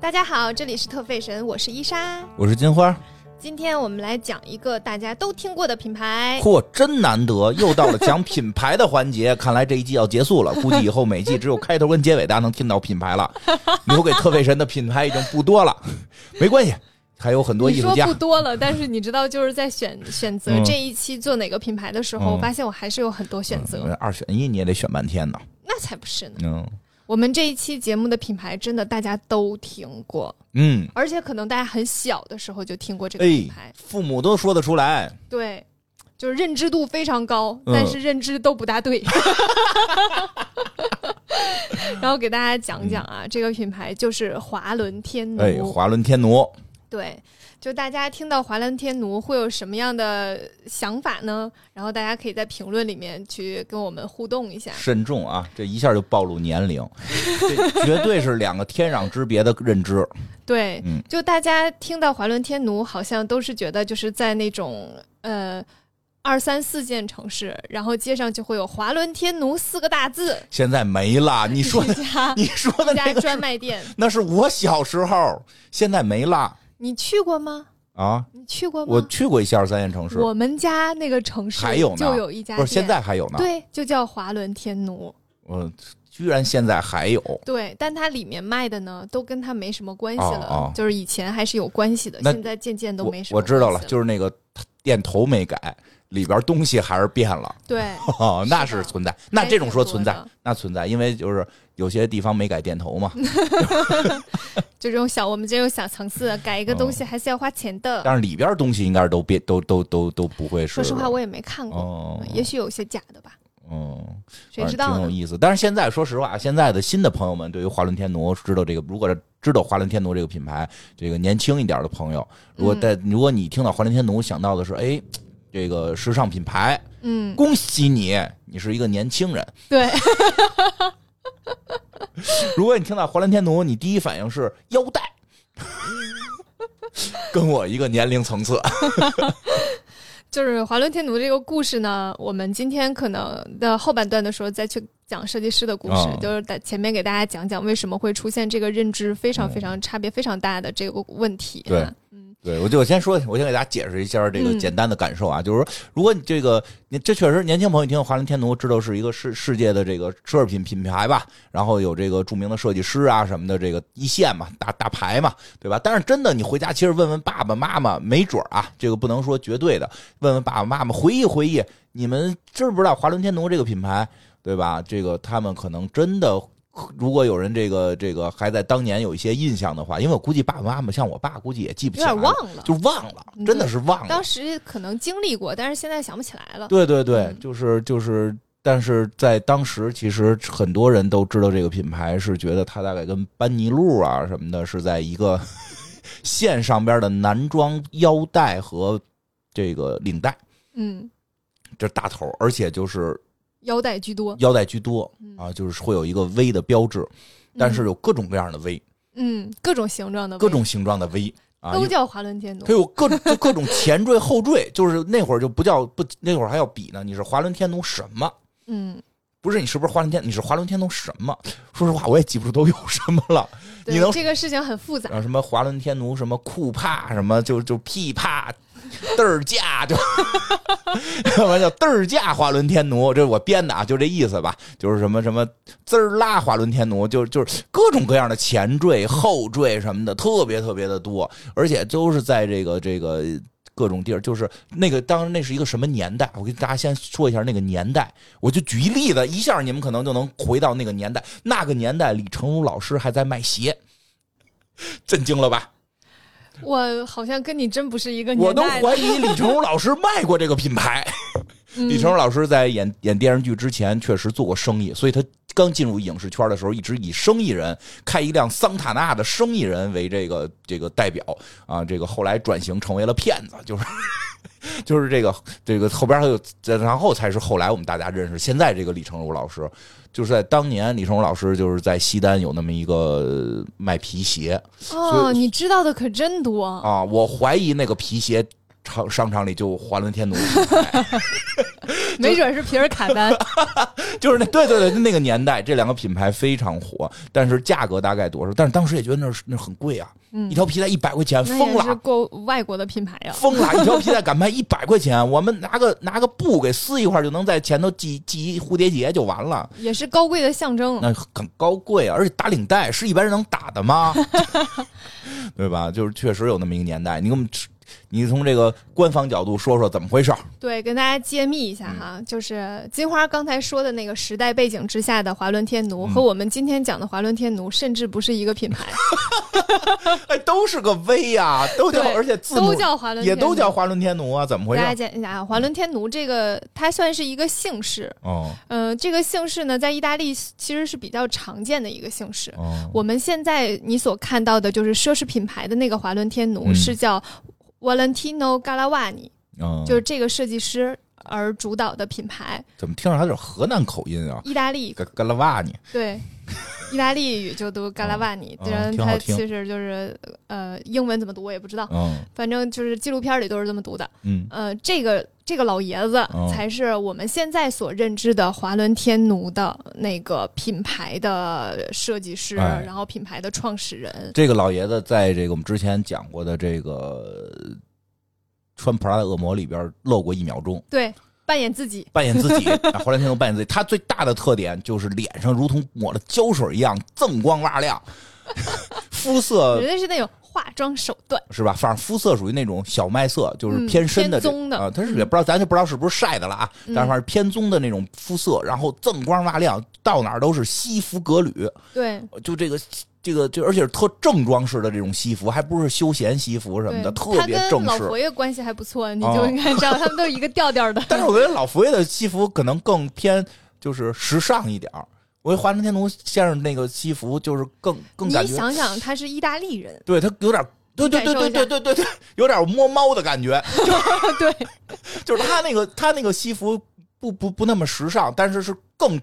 大家好，这里是特费神，我是伊莎。我是金花，今天我们来讲一个大家都听过的品牌，嚯，真难得，又到了讲品牌的环节。看来这一季要结束了，估计以后每季只有开头跟结尾大家能听到品牌了。留给特费神的品牌已经不多了，没关系，还有很多艺术家不。多了，但是你知道，就是在选选择嗯这一期做哪个品牌的时候，嗯我发现我还是有很多选择。嗯二选一你也得选半天呢。那才不是呢！嗯我们这一期节目的品牌真的大家都听过，嗯，而且可能大家很小的时候就听过这个哎品牌，，父母都说得出来。对，就是认知度非常高，嗯但是认知都不大对。然后给大家讲讲啊，这个品牌就是华伦天奴。哎，华伦天奴，对，就大家听到华伦天奴会有什么样的想法呢？然后大家可以在评论里面去跟我们互动一下。慎重啊，这一下就暴露年龄，这 绝对是两个天壤之别的认知。对，嗯就大家听到华伦天奴，好像都是觉得就是在那种呃二三四线城市，然后街上就会有华伦天奴四个大字，现在没了，你说的，家你说的那个专卖店。那是我小时候，现在没了你去过吗？啊。你去过吗？我去过一些二三线城市，我们家那个城市还有呢就有一家，不是现在还有呢。对，就叫华伦天奴。嗯居然现在还有，对，但它里面卖的呢，都跟它没什么关系了，哦哦就是以前还是有关系的，现在渐渐都没什么我知道了，就是那个店头没改，里边东西还是变了。对，哦，那是存在，那这种说存在那存在，因为就是有些地方没改店头嘛。就这种小我们这种小层次，改一个东西还是要花钱的。但是里边东西应该是都变，都都都都不会是。说实话，我也没看过，哦，也许有些假的吧，嗯，谁知道呢？挺有意思。但是现在说实话，现在的新的朋友们对于华伦天奴知道这个，如果是知道华伦天奴这个品牌，这个年轻一点的朋友，如果嗯在、如果你听到华伦天奴想到的是，哎，这个时尚品牌，嗯，恭喜你，你是一个年轻人。对，如果你听到华伦天奴，你第一反应是腰带，跟我一个年龄层次。就是华伦天奴这个故事呢，我们今天可能的后半段的时候再去讲设计师的故事，哦就是在前面给大家讲讲为什么会出现这个认知非常嗯非常差别非常大的这个问题、啊。嗯，对，我就我先说，我先给大家解释一下这个嗯简单的感受啊，就是说，如果你这个你这确实年轻朋友一听到华伦天奴，知道是一个世世界的这个奢侈品品牌吧，然后有这个著名的设计师啊什么的，这个一线嘛，大大牌嘛，对吧？但是真的，你回家其实问问爸爸妈妈，没准儿啊，这个不能说绝对的，问问爸爸妈妈，回忆回忆，你们知不知道华伦天奴这个品牌，对吧？这个他们可能真的。如果有人这个这个还在当年有一些印象的话，因为我估计爸爸妈妈像我爸，估计也记不起有点忘了，就忘了，嗯真的是忘了当。时可能经历过，但是现在想不起来了。对对对嗯，就是就是，但是在当时，其实很多人都知道这个品牌，是觉得它大概跟班尼路啊什么的是在一个 线上边的男装腰带和这个领带，嗯，这大头，而且就是腰带居多，腰带居多嗯啊，就是会有一个 V 的标志，但是有各种各样的 V，嗯，各种形状的各种形状的 V 啊，都叫华伦天奴它。有各就各种 前缀后缀，就是那会儿就不叫不那会儿还要比呢，你是华伦天奴什么？嗯，不是你是不是华伦天？你是华伦天奴什么？说实话，我也记不住都有什么了。你能这个事情很复杂什么华伦天奴什么酷帕什么就就屁帕。嘚儿驾就，完叫嘚儿驾华伦天奴，这是我编的啊，就这意思吧，就是什么什么滋儿拉华伦天奴，就就是各种各样的前缀、后缀什么的，特别特别的多，而且都是在这个这个各种地儿，就是那个当时那是一个什么年代？我给大家先说一下那个年代，我就举一例子，一下你们可能就能回到那个年代。那个年代，李成儒老师还在卖鞋，震惊了吧？我好像跟你真不是一个年代我都。怀疑李成儒老师卖过这个品牌。嗯李成儒老师在演演电视剧之前确实做过生意，所以他刚进入影视圈的时候，一直以生意人开一辆桑塔纳的生意人为这个这个代表啊。这个后来转型成为了骗子，就是 就是这个这个后边还有，然后才是后来我们大家认识现在这个李成儒老师。就是在当年，李成儒老师就是在西单有那么一个卖皮鞋哦，你知道的可真多。啊，我怀疑那个皮鞋商商场里就华伦天奴，没准是皮尔卡丹。就是那对对对，那个年代这两个品牌非常火，但是价格大概多少？但是当时也觉得那是那很贵啊，嗯一条皮带一百块钱，疯了。也是过外国的品牌呀。疯了！一条皮带敢卖一百块钱，我们拿个拿个布给撕一块，就能在前头系系一蝴蝶结就完了。也是高贵的象征。那很高贵啊，而且打领带是一般人能打的吗？对吧？就是确实有那么一个年代。你给我们，你从这个官方角度说说怎么回事儿？对，跟大家揭秘一下哈，就是金花刚才说的那个时代背景之下的华伦天奴，嗯和我们今天讲的华伦天奴，甚至不是一个品牌，哎，都是个 V 呀、都叫，而且字母都叫华伦，也都叫。华伦天奴啊，怎么回事大家？讲一下啊，华伦天奴这个，它算是一个姓氏。哦呃，这个姓氏呢，在意大利其实是比较常见的一个姓氏。哦，我们现在你所看到的就是奢侈品牌的那个华伦天奴，嗯是叫 Valentino Galavani，、嗯就是这个设计师而主导的品牌。怎么听着还有点河南口音啊？意大利 Galavani，，对，意大利语就读 Galavani，哦虽然它其实就是呃英文怎么读我也不知道，嗯反正就是纪录片里都是这么读的。嗯。呃，这个这个老爷子哦。才是我们现在所认知的华伦天奴的那个品牌的设计师，哎。然后品牌的创始人。这个老爷子在这个我们之前讲过的这个穿 Prada 恶魔里边露过一秒钟，对，扮演自己。扮演自己，啊华伦天奴扮演自己。他最大的特点就是脸上如同抹了胶水一样锃光瓦亮，肤色绝对是那种化妆手段，是吧？反正肤色属于那种小麦色，就是嗯偏深的棕的啊。他是嗯也不知道，咱就不知道是不是晒的了啊。嗯但是反正偏棕的那种肤色，然后锃光瓦亮，到哪儿都是西服革履，对就这个这个就而且是特正装式的这种西服，还不是休闲西服什么，的，特别正式跟老佛。爷关系还不错，你哦就应该知道他们都是一个调调的。但是我觉得老佛爷的西服可能更偏就是时尚一点儿。我觉得华伦天奴先生那个西服就是更更感觉，你想想，他是意大利人，对他有点。对对对对对对对对，有点摸猫的感觉，对就是他那个他那个西服不不不那么时尚，但是是更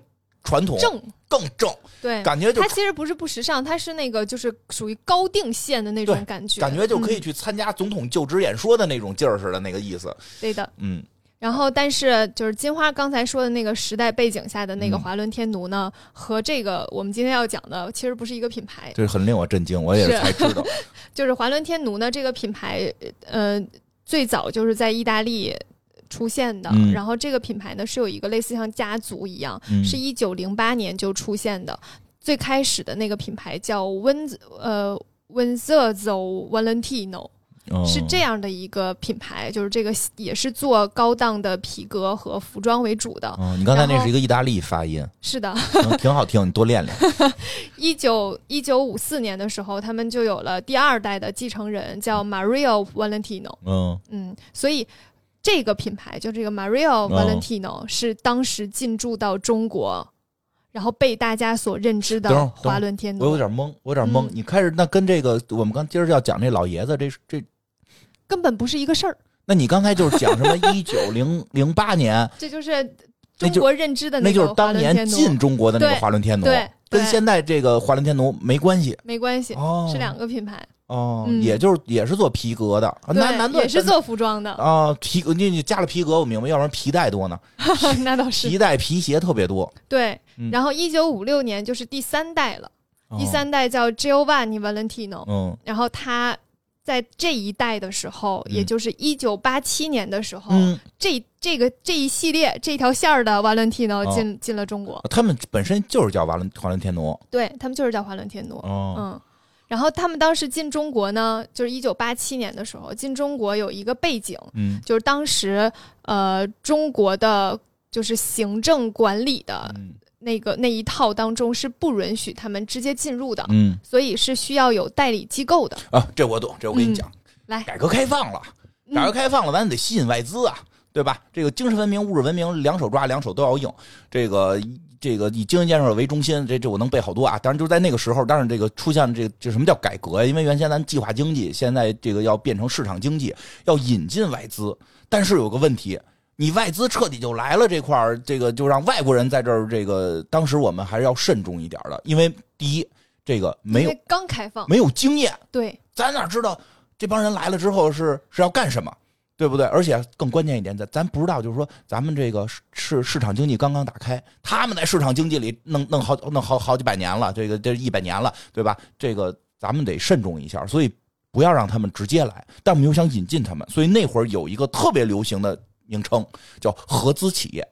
传统、正更正，对，感觉就它其实不是不时尚，它是那个就是属于高定线的那种感觉，感觉就可以嗯去参加总统就职演说的那种劲儿似的那个意思。对的。嗯然后，但是就是金花刚才说的那个时代背景下的那个嗯华伦天奴呢，和这个我们今天要讲的其实不是一个品牌。这很令我震惊，我也才知道。就是华伦天奴呢，这个品牌，呃，最早就是在意大利出现的。嗯然后这个品牌呢，是有一个类似像家族一样，嗯是一九零八年就出现的。最开始的那个品牌叫温呃 Wenzzo Valentino，哦是这样的一个品牌，就是这个也是做高档的皮革和服装为主的。哦，你刚才那是一个意大利发音，是的，嗯挺好听，你多练练。一九一九五四年的时候，他们就有了第二代的继承人，叫 Mario Valentino。嗯嗯，所以这个品牌就这个 Mario Valentino、是当时进驻到中国，然后被大家所认知的华伦天奴我有，点懵，我有点懵。嗯你开始那跟这个我们刚今儿要讲这老爷子，这这，根本不是一个事儿。那你刚才就是讲什么 一九零零八年，这就是中国认知的那就是个华当年进中国的那个华伦天奴，对跟现在这个华伦天奴没关系。没关系，哦，是两个品牌，哦，嗯也就是也是做皮革的，啊难难对，道也是做服装的，啊皮革？你你加了皮革，我明白，要不然皮带多呢，那倒是皮带皮鞋特别多。对嗯。然后一九五六年就是第三代了，哦第三代叫 Giovanni Valentino，嗯然后他在这一代的时候，嗯也就是一九八七年的时候，嗯，这这个这一系列这条线儿的 Valentino 进、进了中国，他们本身就是叫华伦华伦天奴。对他们就是叫华伦天奴，哦，嗯。然后他们当时进中国呢，就是一九八七年的时候进中国有一个背景，嗯就是当时呃中国的就是行政管理的嗯那个那一套当中是不允许他们直接进入的，嗯所以是需要有代理机构的。啊，这我懂，这我跟你嗯讲，来改革开放了，嗯改革开放了，咱得吸引外资啊，对吧？这个精神文明、物质文明两手抓，两手都要硬。这个这个以经济建设为中心，这这我能背好多啊。当然，就是在那个时候，当然这个出现这这什么叫改革呀？因为原先咱计划经济，现在这个要变成市场经济，要引进外资。但是有个问题，你外资彻底就来了这块儿，这个就让外国人在这儿，这个当时我们还是要慎重一点的，因为第一，这个没有刚开放，没有经验。对咱哪知道这帮人来了之后是是要干什么？对不对？而且更关键一点，咱咱不知道，就是说咱们这个市市场经济刚刚打开，他们在市场经济里弄弄好弄好好几百年了，这个这一百年了，对吧？这个咱们得慎重一下，所以不要让他们直接来，但我们又想引进他们，所以那会儿有一个特别流行的名称叫合资企业。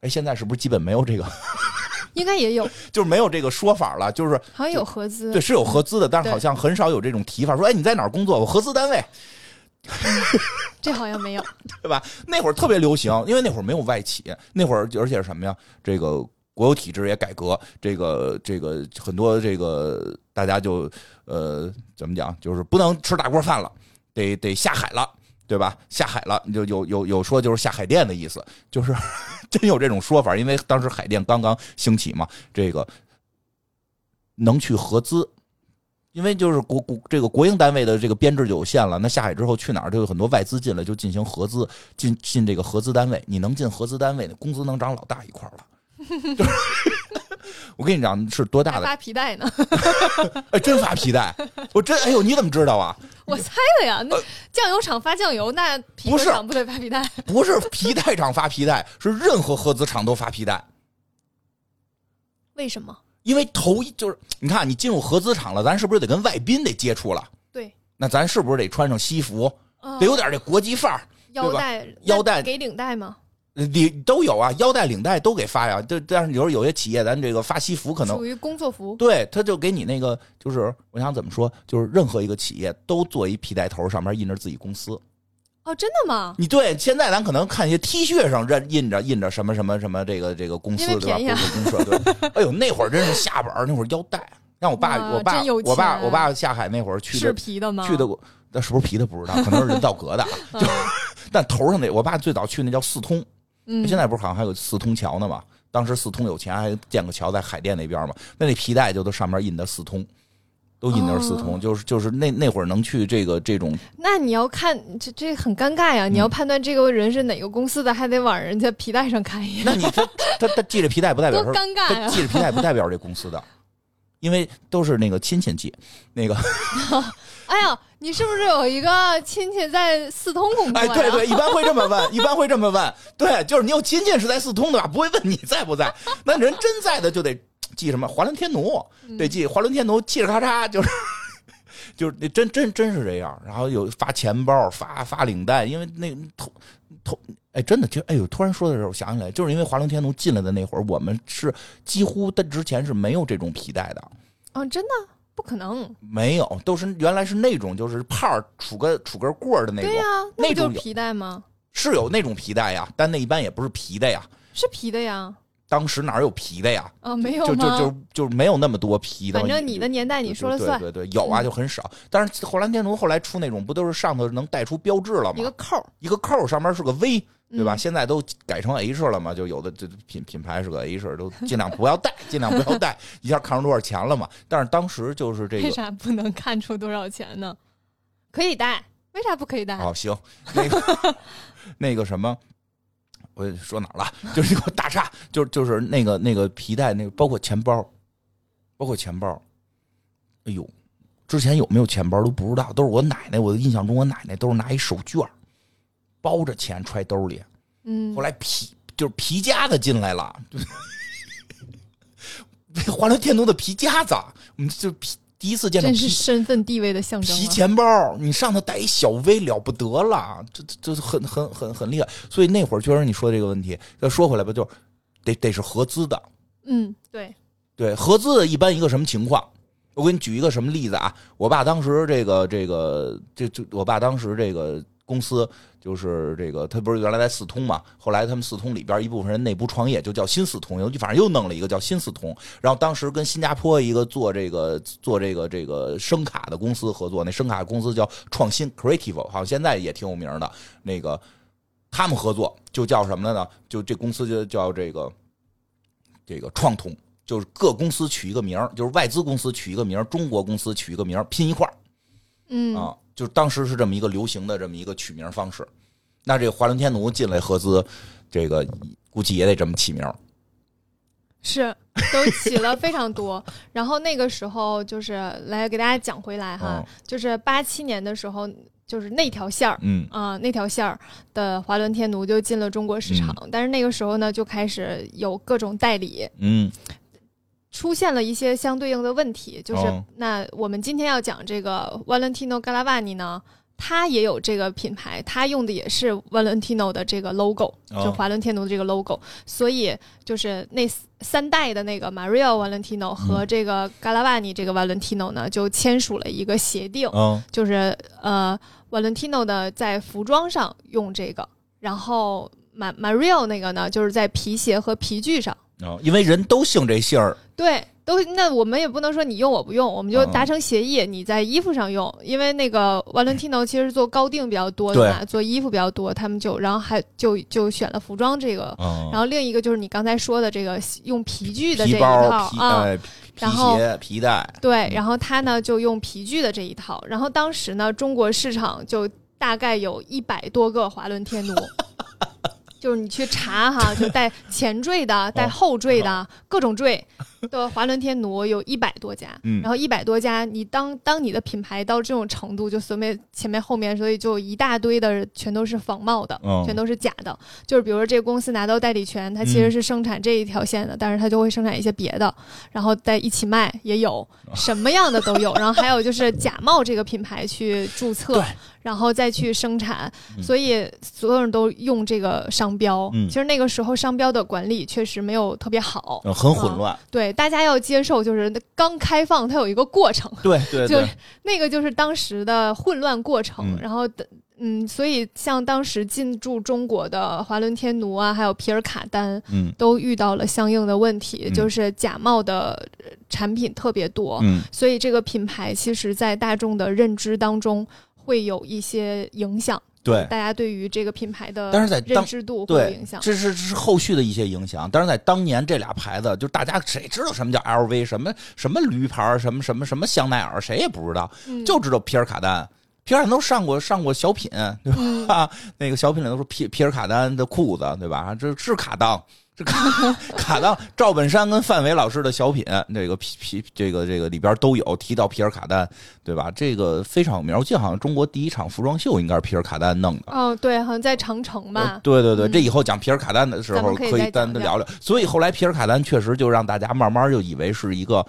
哎，现在是不是基本没有这个？应该也有，就是没有这个说法了，就是好像有合资，对，是有合资的，但是好像很少有这种提法，说哎你在哪儿工作？我合资单位，这好像没有。对吧？那会儿特别流行，因为那会儿没有外企，那会儿而且是什么呀？这个国有体制也改革，这个这个很多这个大家就呃怎么讲，就是不能吃大锅饭了，得得下海了。对吧？下海了，就有有有说就是下海淀的意思，就是 真有这种说法，因为当时海淀刚刚兴起嘛，这个能去合资，因为就是国国这个国营单位的这个编制就有限了，那下海之后去哪儿就有很多外资进来，就进行合资，进进这个合资单位，你能进合资单位，那工资能涨老大一块儿了。就 是我跟你讲是多大的，发皮带呢，哎，真发皮带，我真哎呦，你怎么知道啊？我猜的呀。那酱油厂发酱油，那皮不是革厂不得发皮带？不是皮带厂发皮带，是任何合资厂都发皮带。为什么？因为头一就是你看，你进入合资厂了，咱是不是得跟外宾得接触了？对，那咱是不是得穿上西服，啊得有点这国际范儿？腰带，腰带给领带吗？领都有啊，腰带、领带都给发呀。这但是有时候有些企业，咱这个发西服可能属于工作服。对，他就给你那个，就是我想怎么说，就是任何一个企业都做一皮带头，上面印着自己公司。哦，真的吗？你对，现在咱可能看一些 T 恤上认印着印着什么什么什么这个这个公司对吧？公社对。哎呦，那会儿真是下本儿，那会儿腰带，让我爸我爸我爸我爸下海那会儿去是的皮的吗？去的，那是不是皮的不知道，可能是人造革的 就。嗯但头上那，我爸最早去那叫四通，嗯，现在不是好像还有四通桥呢吗？当时四通有钱，还建个桥在海淀那边嘛。那那皮带就都上面印的四通，都印的是四通，哦就是就是那那会儿能去这个这种，那你要看这这很尴尬呀！嗯你要判断这个人是哪个公司的，还得往人家皮带上看一眼，那你他他他系着皮带不代表多说尴尬呀！他系着皮带不代表这公司的，因为都是那个亲戚系，那个 哎呀，你是不是有一个亲戚在四通工作哎？对对，一般会这么问，一般会这么问，对，就是你有亲戚是在四通的吧，不会问你在不在，那人真在的就得记什么华伦天奴，嗯得记华伦天奴，嘁哩咔嚓就是。就是那真真真是这样，然后有发钱包、发发领带，因为那头头哎，真的，就哎呦，突然说的时候我想起来，就是因为华伦天奴进来的那会儿，我们是几乎的之前是没有这种皮带的，哦，真的不可能。没有，都是原来是那种就是帕儿杵个杵根棍儿的那种，对呀、那那种有不就是皮带吗？是有那种皮带呀，但那一般也不是皮的呀。是皮的呀。当时哪有皮的呀？啊，没有就吗？就就就没有那么多皮的。反正你的年代你说了算，对对对，有啊，就很少。但是后兰天奴后来出那种，不都是上头能带出标志了吗？一个扣，一个扣上面是个 V，对吧？嗯现在都改成 H 了嘛，就有的这品品牌是个 H，都尽量不要带，尽量不要带，一下看出多少钱了嘛。但是当时就是这个为，啥不能看出多少钱呢？可以带，为啥不可以带？哦，行，那个 那个什么。我说哪儿了？就是那个大厦，就就是那个那个皮带，那个包括钱包，包括钱包。哎呦，之前有没有钱包都不知道，都是我奶奶。我的印象中，我奶奶都是拿一手绢儿包着钱揣兜里。嗯后，来皮就是皮夹子进来了，就华伦天奴的皮夹子，我们就皮第一次见到真是身份地位的象征啊！皮钱包，你上头带一小 V 了不得了，这这这很很很很厉害。所以那会儿确实你说这个问题，再说回来吧，就是得得是合资的，嗯，对，对，合资的一般一个什么情况？我给你举一个什么例子啊？我爸当时这个这个这这，我爸当时这个公司就是这个，他不是原来在四通嘛？后来他们四通里边一部分人内部创业，就叫新四通，又反正又弄了一个叫新四通。然后当时跟新加坡一个做这个做这个这个声卡的公司合作，那声卡公司叫创新 Creative，好像现在也挺有名的。那个他们合作就叫什么呢？就这公司就叫这个这个创通。就是各公司取一个名儿，就是外资公司取一个名儿，中国公司取一个名儿，拼一块儿嗯，啊。就是当时是这么一个流行的这么一个取名方式。那这个华伦天奴进来合资，这个估计也得这么起名。是都起了非常多。然后那个时候就是来给大家讲回来哈，嗯就是八七年的时候，就是那条线儿。嗯啊、那条线儿的华伦天奴就进了中国市场，但是那个时候呢，就开始有各种代理，嗯出现了一些相对应的问题，就是、哦。那我们今天要讲这个 Valentino Galavani 呢，他也有这个品牌，他用的也是 Valentino 的这个 logo，、哦。就华伦天奴的这个 logo，所以就是那三代的那个 Mario Valentino 和这个 Galavani 这个 Valentino 呢，就签署了一个协定，嗯就是呃，Valentino 的在服装上用这个，然后 Ma Mario 那个呢就是在皮鞋和皮具上。哦，因为人都姓这姓儿，对，都那我们也不能说你用我不用，我们就嗯达成协议，你在衣服上用，因为那个 Valentino 其实做高定比较多的嘛，做衣服比较多，他们就然后还就就选了服装这个，嗯，然后另一个就是你刚才说的这个用皮具的这一套啊，然后鞋、皮带，对，然后他呢就用皮具的这一套，然后当时呢中国市场就大概有一百多个华伦天奴。就是你去查哈，就带前缀的、带后缀的、各种缀的华伦天奴有一百多家，嗯然后一百多家，你当当你的品牌到这种程度，就随便前面后面，所以就一大堆的全都是仿冒的，嗯全都是假的。就是比如说这个公司拿到代理权，它其实是生产这一条线的，但是它就会生产一些别的，然后在一起卖也有，什么样的都有。然后还有就是假冒这个品牌去注 册，然后再去生产，嗯所以所有人都用这个商标。嗯其实那个时候商标的管理确实没有特别好，嗯很混乱，对大家要接受，就是刚开放它有一个过程。对对 就对，那个就是当时的混乱过程，嗯然后的。嗯，所以像当时进驻中国的华伦天奴啊，还有皮尔卡丹，嗯都遇到了相应的问题，嗯就是假冒的呃产品特别多，嗯所以这个品牌其实在大众的认知当中会有一些影响，对。大家对于这个品牌的但是在当认知度会有对影响，。这是这是后续的一些影响。但是在当年，这俩牌子，就大家谁知道什么叫 LV，什么什么驴牌，什么什么什么香奈儿，谁也不知道，嗯就知道皮尔卡丹。皮尔卡丹都上过上过小品，对吧？嗯 那个小品里都说皮皮尔卡丹的裤子，对吧？这是卡当，这卡卡到，赵本山跟范伟老师的小品，这个皮皮这个这个里边都有提到皮尔卡丹，对吧？这个非常有名。我记得好像中国第一场服装秀应该是皮尔卡丹弄的。哦，对，好像在长城吧呃，对对对，嗯这以后讲皮尔卡丹的时候可以单独聊聊。所以后来皮尔卡丹确实就让大家慢慢就以为是一个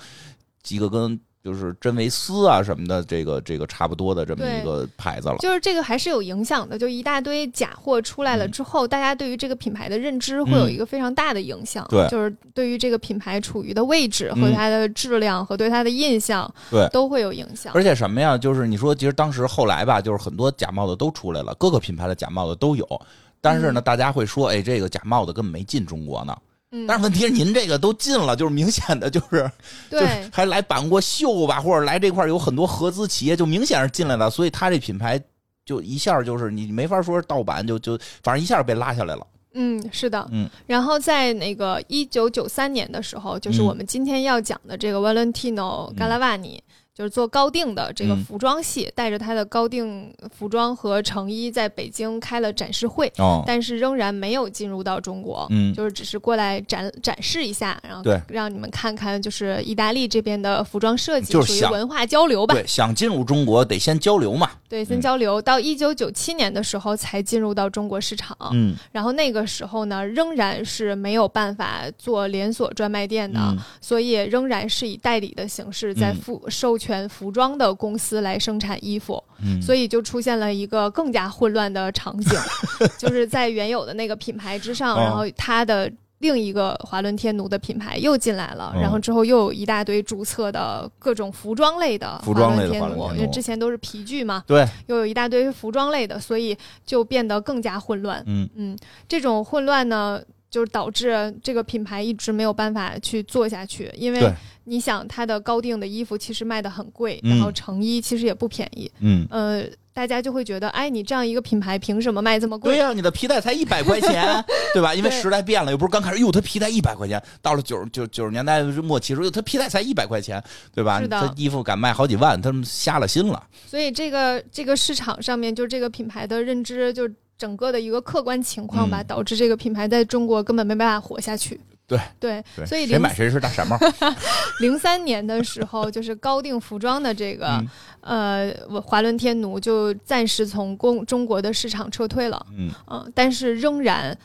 几个跟就是真维斯啊什么的这个这个差不多的这么一个牌子了。就是这个还是有影响的，就一大堆假货出来了嗯之后，大家对于这个品牌的认知会有一个非常大的影响。对就是对于这个品牌处于的位置嗯和它的质量和对它的印象，对都会有影响。而且什么呀？就是你说，其实当时后来吧，就是很多假冒的都出来了，各个品牌的假冒的都有。但是呢，大家会说，哎，这个假冒的根本没进中国呢。嗯，但是问题是，您这个都进了，就是明显的就是就是对还来办过秀吧，或者来这块有很多合资企业，就明显是进来了，所以他这品牌就一下就是你没法说是盗版，就就反正一下被拉下来了。嗯，是的，嗯。然后在那个一九九三年的时候，就是嗯。我们今天要讲的这个 Valentino 嗯。Galavani，、就是做高定的这个嗯服装系，带着他的高定服装和成衣在北京开了展示会，哦，但是仍然没有进入到中国。嗯，就是只是过来展展示一下，然后对让你们看看，就是意大利这边的服装设计，就是属于文化交流吧。对，想进入中国得先交流嘛。对，先嗯交流。到一九九七年的时候才进入到中国市场，嗯然后那个时候呢，仍然是没有办法做连锁专卖店的，嗯所以仍然是以代理的形式在嗯服、授权服装的公司来生产衣服，嗯，所以就出现了一个更加混乱的场景，就是在原有的那个品牌之上，哦然后它的。另一个华伦天奴的品牌又进来了，哦然后之后又有一大堆注册的各种服装类的服装类的，华伦天奴因为之前都是皮具嘛，对，又有一大堆服装类的，所以就变得更加混乱。嗯嗯，这种混乱呢，就是导致这个品牌一直没有办法去做下去，因为你想，它的高定的衣服其实卖的很贵，嗯然后成衣其实也不便宜，嗯。呃，大家就会觉得，哎，你这样一个品牌凭什么卖这么贵？对呀、你的皮带才一百块钱，对吧？因为时代变了，又不是刚开始，哟，它皮带一百块钱，到了九九九十年代末期时候，哟他皮带才一百块钱，对吧？是的他衣服敢卖好几万，他们瞎了心了。所以这个这个市场上面，就这个品牌的认知，就整个的一个客观情况吧，嗯。导致这个品牌在中国根本没办法活下去。对。对，对，所以零谁买谁是大傻帽。零三年的时候，就是高定服装的这个、嗯。呃华伦天奴就暂时从公中国的市场撤退了，嗯。嗯、但是仍然。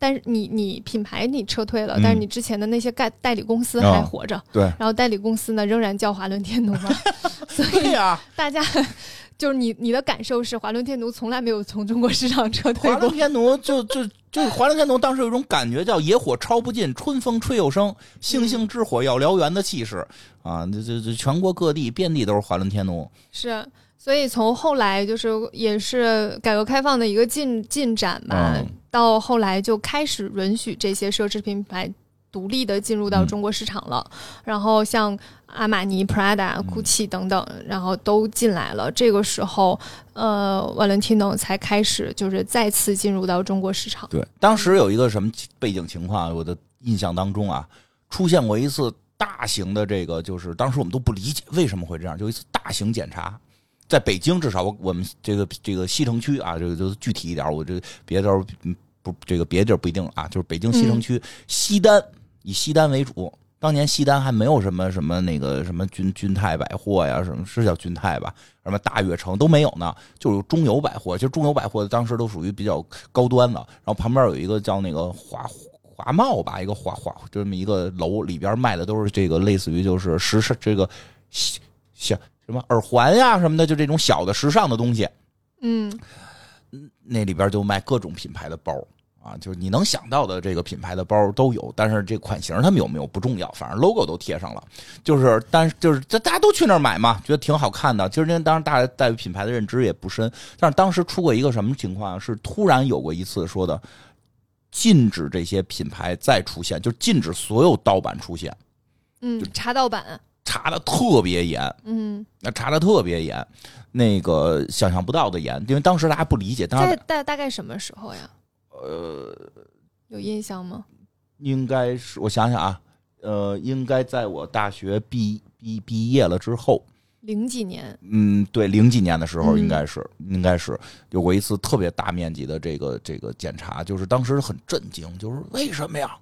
但是你你品牌你撤退了，嗯。但是你之前的那些代代理公司哦。还活着，对。然后代理公司呢仍然叫华伦天奴嘛，所以对呀，大家就是你你的感受是华伦天奴从来没有从中国市场撤退过华伦，天奴就就就华伦天奴当时有一种感觉叫野火烧不尽，春风吹又生，星星之火要燎原的气势啊！这这这全国各地遍地都是华伦天奴。是，所以从后来就是也是改革开放的一个进进展吧，嗯到后来就开始允许这些奢侈品牌独立的进入到嗯中国市场了，然后像阿玛尼、Prada、嗯 GUCCI 等等，然后都进来了。这个时候，呃，Valentino 才开始就是再次进入到中国市场。对，当时有一个什么背景情况，我的印象当中啊，出现过一次大型的这个，就是当时我们都不理解为什么会这样，就一次大型检查。在北京，至少我我们这个这个西城区啊，这个就是具体一点，我这个别的时候嗯不这个别的地儿不一定啊，就是北京西城区、西单以西单为主。当年西单还没有什么什么那个什么君君泰百货呀，什么是叫君泰吧？什么大悦城都没有呢，就是中友百货。其实中友百货当时都属于比较高端的，然后旁边有一个叫那个华华贸吧，一个华华就这么一个楼，里边卖的都是这个类似于就是时尚这个小什么耳环呀什么的，就这种小的时尚的东西。嗯，那里边就卖各种品牌的包啊，就是你能想到的这个品牌的包都有，但是这款型他们有没有不重要，反正 logo 都贴上了。就是，但是就是这大家都去那儿买嘛，觉得挺好看的。其实那当时大家对品牌的认知也不深，但是当时出过一个什么情况，是突然有过一次说的禁止这些品牌再出现，就禁止所有盗版出现，嗯，查盗版，查的特别严。嗯，那查的特别严，那个想象不到的严，因为当时大家不理解，当在然大大概什么时候呀？呃，有印象吗？应该是我想想啊，呃，应该在我大学毕毕毕业了之后，零几年，嗯，对，零几年的时候嗯应该是、应该是有过一次特别大面积的这个这个检查，就是当时很震惊，就是为什么呀？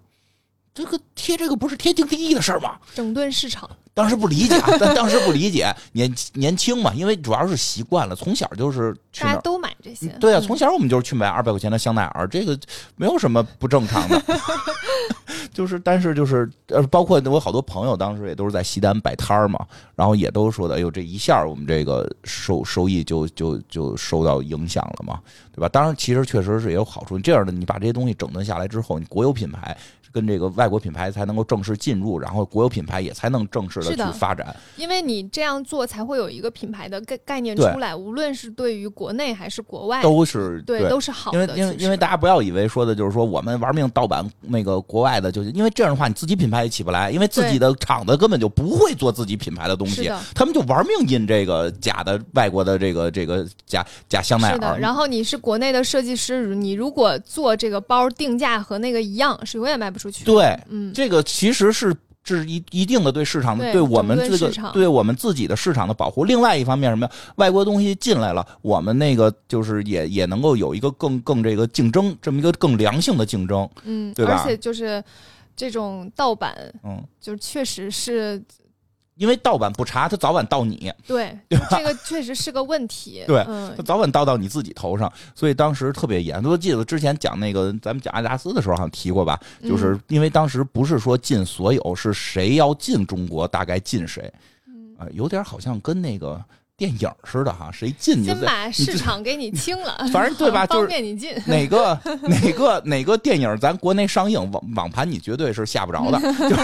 这个贴这个不是天经地义的事儿吗？整顿市场，当时不理解，但当时不理解，年年轻嘛，因为主要是习惯了，从小就是去都买这些。对啊，嗯从小我们就是去买二百块钱的香奈儿，这个没有什么不正常的。就是，但是就是呃，包括我好多朋友当时也都是在西单摆摊儿嘛，然后也都说的，哎呦，这一下我们这个收收益就就就受到影响了嘛，对吧？当然，其实确实是也有好处。这样的，你把这些东西整顿下来之后，你国有品牌跟这个外国品牌才能够正式进入，然后国有品牌也才能正式的是的去发展。因为你这样做才会有一个品牌的概概念出来，无论是对于国内还是国外，都是对都是好因为的。因为因为大家不要以为说的就是说我们玩命盗版那个国外的，就是因为这样的话你自己品牌也起不来，因为自己的厂子根本就不会做自己品牌的东西，他们就玩命印这个假的外国的这个这个假假香奈是的，儿。然后你是国内的设计师，你如果做这个包定价和那个一样，是永远卖不出去。对，嗯，这个其实是。是一一定的对市场的，对对我们这个对我们自己的市场的保护。另外一方面，什么呀？外国东西进来了，我们那个就是也也能够有一个更更这个竞争，这么一个更良性的竞争。嗯，对吧而且就是这种盗版，嗯，就确实是因为盗版不查，他早晚盗你。对，这个确实是个问题。对嗯它，早晚盗到你自己头上，所以当时特别严。我记得之前讲那个，咱们讲阿迪达斯的时候好像提过吧，嗯就是因为当时不是说进所有，是谁要进中国，大概进谁，嗯啊、有点好像跟那个电影似的哈，谁进先把市场给你清了，反正对吧就是方便你进。哪个哪个哪个电影咱国内上映，网网盘你绝对是下不着的，就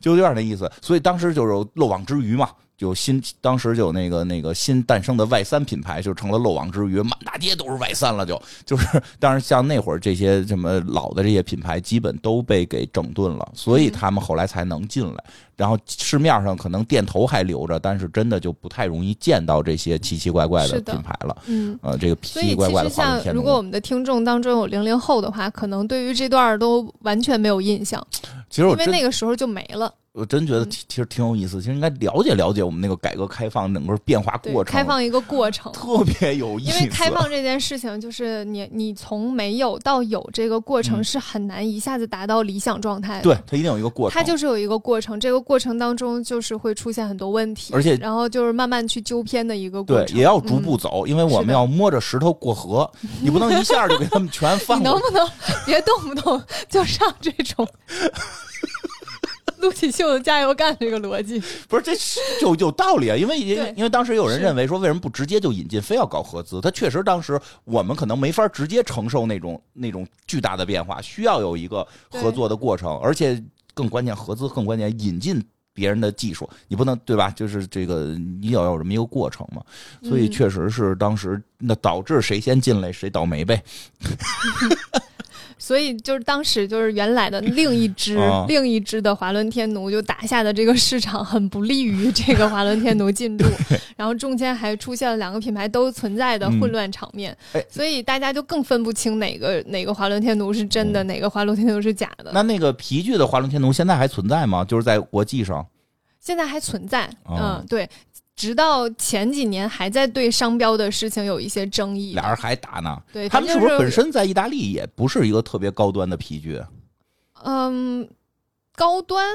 就有点那意思。所以当时就是漏网之鱼嘛，就新当时就有那个那个新诞生的 Y 三品牌就成了漏网之鱼，满大街都是 Y 三了就，就是当然像那会儿这些什么老的这些品牌基本都被给整顿了，所以他们后来才能进来。然后市面上可能店头还留着，但是真的就不太容易见到这些奇奇怪怪的品牌了。嗯，呃，这个奇所以其奇怪怪的实像华伦天奴。如果我们的听众当中有零零后的话，可能对于这段都完全没有印象，其实我因为那个时候就没了。我真觉得嗯其其实挺有意思，其实应该了解了解我们那个改革开放整个变化过程，开放一个过程。特别有意思。因为开放这件事情，就是你你从没有到有这个过程嗯是很难一下子达到理想状态的。对，它一定有一个过程，它就是有一个过程，这个过程当中就是会出现很多问题，而且然后就是慢慢去纠偏的一个过程对，也要逐步嗯走，因为我们要摸着石头过河，你不能一下就给他们全放。你能不能别动不动就上这种撸起袖子加油干这个逻辑？不是，这是就有道理啊，因为因为当时有人认为说，为什么不直接就引进，非要搞合资？他确实当时我们可能没法直接承受那种那种巨大的变化，需要有一个合作的过程，而且更关键，合资更关键，引进。别人的技术，你不能对吧？就是这个，你要有这么一个过程嘛。所以嗯确实是当时那导致谁先进来谁倒霉呗。所以就是当时就是原来的另一支、啊 另一支的华伦天奴就打下的这个市场很不利于这个华伦天奴进驻，然后中间还出现了两个品牌都存在的混乱场面，所以大家就更分不清哪个哪个华伦天奴是真的，哪个华伦天奴是假的。那那个皮具的华伦天奴现在还存在吗？就是在国际上？现在还存在，哦。嗯，对。直到前几年还在对商标的事情有一些争议，俩人还打呢。对他们是不是本身在意大利也不是一个特别高端的皮具？嗯，高端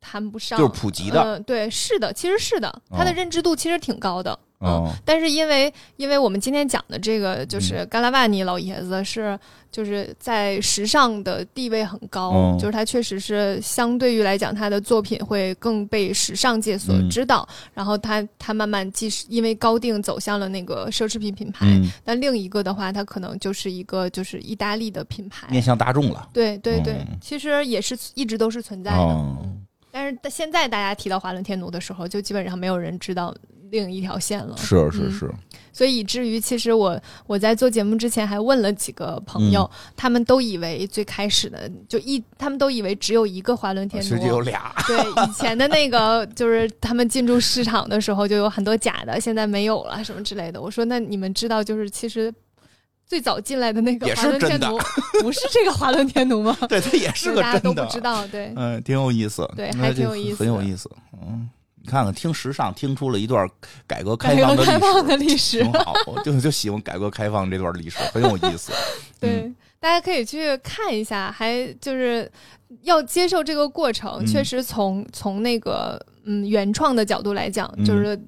谈不上，就是普及的嗯、对，是的，其实是的，它的哦认知度其实挺高的。嗯，哦但是因为因为我们今天讲的这个嗯就是嘎拉万尼老爷子是就是在时尚的地位很高，哦就是他确实是相对于来讲他的作品会更被时尚界所嗯。知道，然后他他慢慢既是因为高定走向了那个奢侈品品牌，嗯，但另一个的话，他可能就是一个就是意大利的品牌，面向大众了。对对对，嗯。其实也是一直都是存在的。哦，但是现在大家提到华伦天奴的时候，就基本上没有人知道另一条线了。是是嗯是，所以以至于其实我我在做节目之前还问了几个朋友，嗯他们都以为最开始的就一，他们都以为只有一个华伦天奴实际有。俩。对，以前的那个 就是他们进驻市场的时候就有很多假的，现在没有了什么之类的。我说那你们知道就是其实。最早进来的那个华伦天奴，不是这个华伦天奴吗？对，他也是个真的大家都不。知道，对，嗯，挺有意思。对还挺有意思的很有意思。嗯，你看看，听时尚听出了一段改革开放的历革开放史，的历史挺，好。就就喜欢改革开放这段历史，很有意思。对，大家可以去看一下，还就是要接受这个过程。嗯确实从从那个嗯原创的角度来讲，嗯就是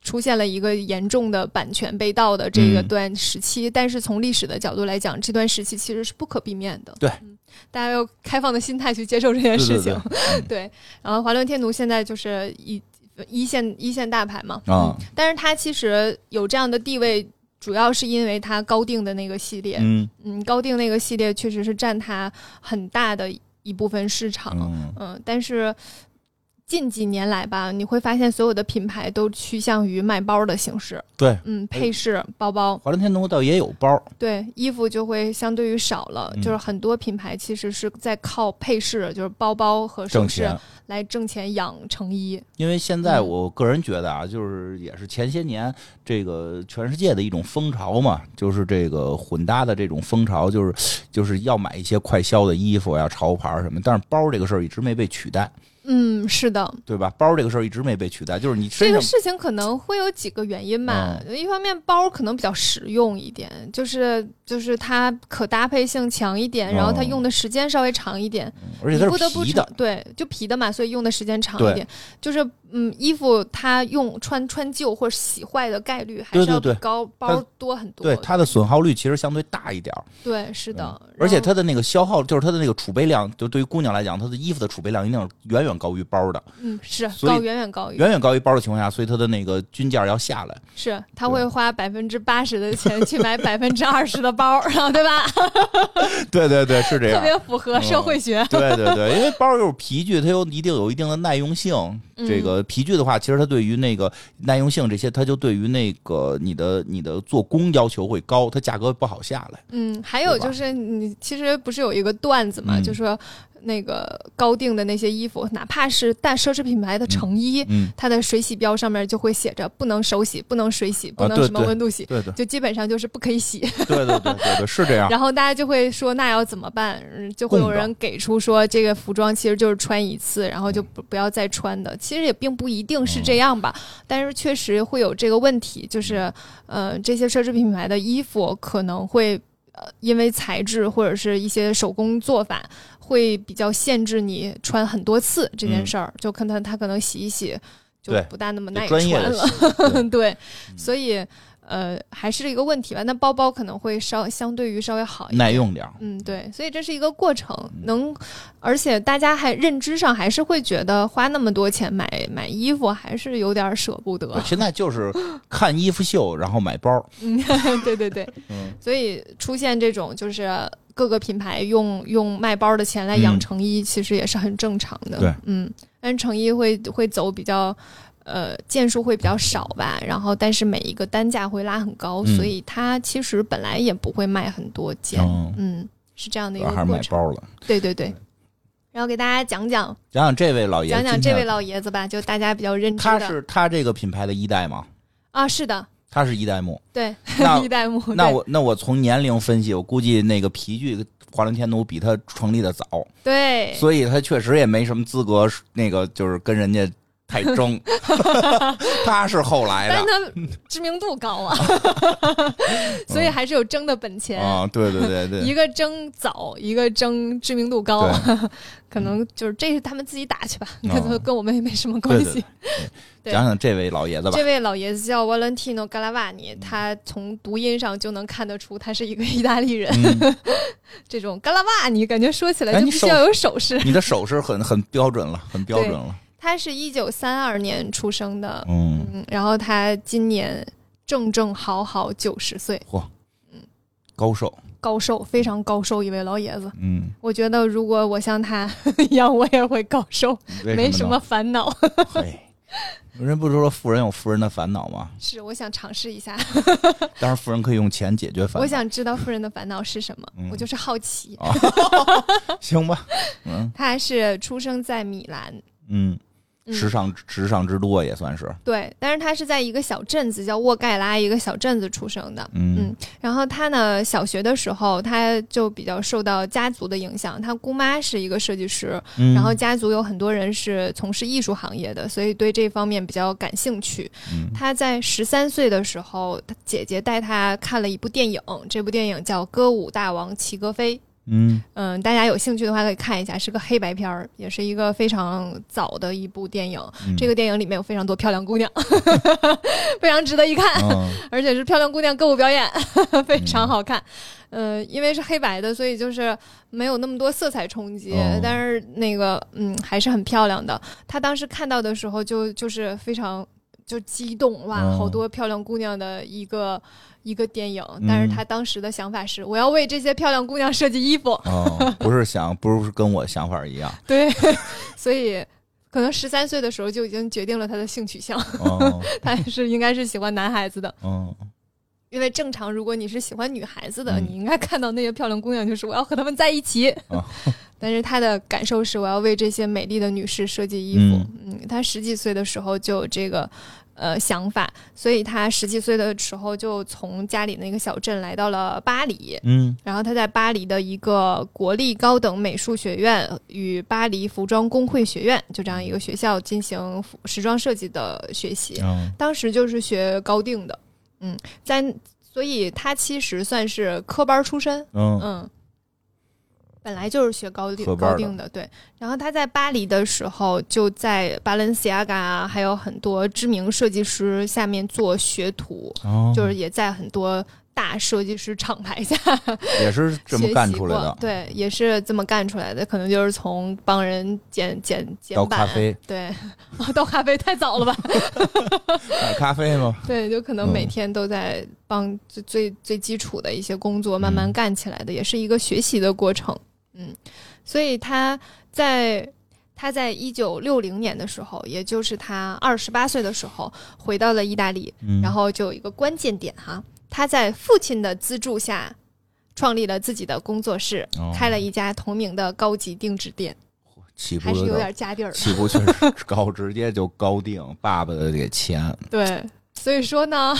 出现了一个严重的版权被盗的这个嗯段时期。但是从历史的角度来讲，这段时期其实是不可避免的。对嗯大家要开放的心态去接受这件对对事情。对对，然后华伦天奴现在就是一一线一线大牌嘛，啊。嗯，但是它其实有这样的地位，主要是因为它高定的那个系列，嗯。嗯，高定那个系列确实是占它很大的一部分市场，嗯。嗯，但是近几年来吧，你会发现所有的品牌都趋向于卖包的形式，对。嗯，配饰、包包，华伦天奴倒也有包，对，衣服就会相对于少了，嗯。就是很多品牌其实是在靠配饰，就是包包和首饰。来挣钱养成衣，因为现在嗯。我个人觉得啊，就是也是前些年这个全世界的一种风潮嘛，就是这个混搭的这种风潮，就是就是要买一些快销的衣服呀、潮牌什么，但是包这个事儿一直没被取代，嗯，是的，对吧？包这个事儿一直没被取代，就是你这个事情可能会有几个原因吧。嗯一方面，包可能比较实用一点，就是就是它可搭配性强一点，然后它嗯用的时间稍微长一点。而且它不得不是皮的，对，就皮的嘛，所以用的时间长一点。就是嗯，衣服它用穿穿旧或者洗坏的概率还是要比高包多很多。对它的损耗率其实相对大一点儿，对是的，而且它的那个消耗，就是它的那个储备量，就对于姑娘来讲，她的衣服的储备量一定是远远高于包的，嗯是高远远高于远远高于包的情况下，所以它的那个均价要下来。是他会花百分之八十的钱去买百分之二十的包，然后对吧？对对对，是这样特别符合社会学。对对对，因为包又是皮具，它有一定有一定的耐用性。嗯这个皮具的话，其实它对于那个耐用性这些，它就对于那个你的你的做工要求会高，它价格不好下来。嗯，还有就是你其实不是有一个段子嘛，嗯就说那个高定的那些衣服，哪怕是大奢侈品牌的成衣，嗯，它的水洗标上面就会写着不能手洗、不能水洗、不能什么温度洗，对对就基本上就是不可以洗。对对对对对，是这样。然后大家就会说，那要怎么办？嗯就会有人给出说，这个服装其实就是穿一次，然后就不不要再穿的。其实也并不一定是这样吧，但是确实会有这个问题，就是呃，这些奢侈品牌的衣服可能会呃因为材质或者是一些手工做法。会比较限制你穿很多次这件事儿，就可能它可能洗一洗就不大那么耐穿了。对对对，所以呃还是一个问题吧。那包包可能会稍相对于稍微好一点，耐用点儿。嗯，对，所以这是一个过程，能，而且大家还认知上还是会觉得花那么多钱买买衣服还是有点舍不得对，现在就是看衣服秀，然后买包。嗯，对对对，嗯所以出现这种就是各个品牌用用卖包的钱来养嗯成衣，其实也是很正常的。对，嗯，但是成衣会会走比较。呃，件数会比较少吧，然后但是每一个单价会拉很高，嗯所以它其实本来也不会卖很多件，嗯嗯，是这样的一主要还是。买包了。对对对，然后给大家讲讲讲讲这位老爷，讲讲这位老爷子吧，就大家比较认知的。他是他这个品牌的一代吗？啊，是的，他是一代目。对，一代目。那我那我从年龄分析，我估计那个皮具华伦天奴比他成立的早，对所以他确实也没什么资格，那个就是跟人家太争。他是后来的但的他知名度高啊，所以还是有争的本钱。啊，对对对对，一个争早，一个争知名度高，可能就是这是他们自己打去吧，哦跟跟我们也没什么关对对系。对讲讲这位老爷子吧这。位老爷子叫 Valentino Galavani，他从读音上就能看得出他是一个意大利人。嗯，这种 Galavani 感觉说起来就必须要有手势。你的手势很很标准了，很标准了。他是一九三二年出生的，嗯，嗯，然后他今年正正好好九十岁，嚯，嗯高寿。高寿，非常高寿一位老爷子。嗯，我觉得如果我像他一样，我也会高寿，什没什么烦恼。人不是说富人有富人的烦恼吗？是，我想尝试一下，当然，富人可以用钱解决烦恼。我想知道富人的烦恼是什么，嗯。我就是好奇。啊，行吧，嗯。他是出生在米兰，嗯，嗯时尚时尚之都也算是，对，但是他是在一个小镇子叫沃盖拉一个小镇子出生的。嗯嗯，然后他呢，小学的时候他就比较受到家族的影响，他姑妈是一个设计师，嗯，然后家族有很多人是从事艺术行业的，所以对这方面比较感兴趣。嗯他在十三岁的时候，他姐姐带他看了一部电影，这部电影叫《歌舞大王齐格飞》。嗯嗯，大家有兴趣的话可以看一下，是个黑白片儿，也是一个非常早的一部电影。嗯这个电影里面有非常多漂亮姑娘，非常值得一看，嗯 而且是漂亮姑娘歌舞表演，非常好看。呃，因为是黑白的，所以就是没有那么多色彩冲击，哦但是那个嗯还是很漂亮的。他当时看到的时候就就是非常就激动哇，哦好多漂亮姑娘的一个一个电影。嗯但是他当时的想法是，我要为这些漂亮姑娘设计衣服。哦，不是想，不是跟我想法一样，对，所以可能十三岁的时候就已经决定了他的性取向，哦他是应该是喜欢男孩子的。哦，因为正常，如果你是喜欢女孩子的，嗯你应该看到那些漂亮姑娘，就是我要和她们在一起。哦 但是他的感受是，我要为这些美丽的女士设计衣服。嗯他十几岁的时候就有这个呃想法，所以他十几岁的时候就从家里那个小镇来到了巴黎。嗯然后他在巴黎的一个国立高等美术学院与巴黎服装工会学院就这样一个学校进行服时装设计的学习。嗯当时就是学高定的，嗯，在所以他其实算是科班出身，嗯嗯，本来就是学高定的高定的，对。然后他在巴黎的时候，就在 Balenciaga 啊，还有很多知名设计师下面做学徒，哦，就是也在很多大设计师厂牌下 也是这么干出来的，对，也是这么干出来的，可能就是从帮人剪剪剪倒板，咖啡，对，哦，倒咖啡太早了吧？买咖啡吗？对，就可能嗯每天都在帮最最最基础的一些工作慢慢嗯干起来的，也是一个学习的过程。嗯，所以他在他在一九六零年的时候，也就是他二十八岁的时候，回到了意大利，嗯，然后就有一个关键点哈，他在父亲的资助下。创立了自己的工作室，哦开了一家同名的高级定制店，起步还是有点家底儿的。起步确实高，直接就高定，爸爸的给钱。对，所以说呢，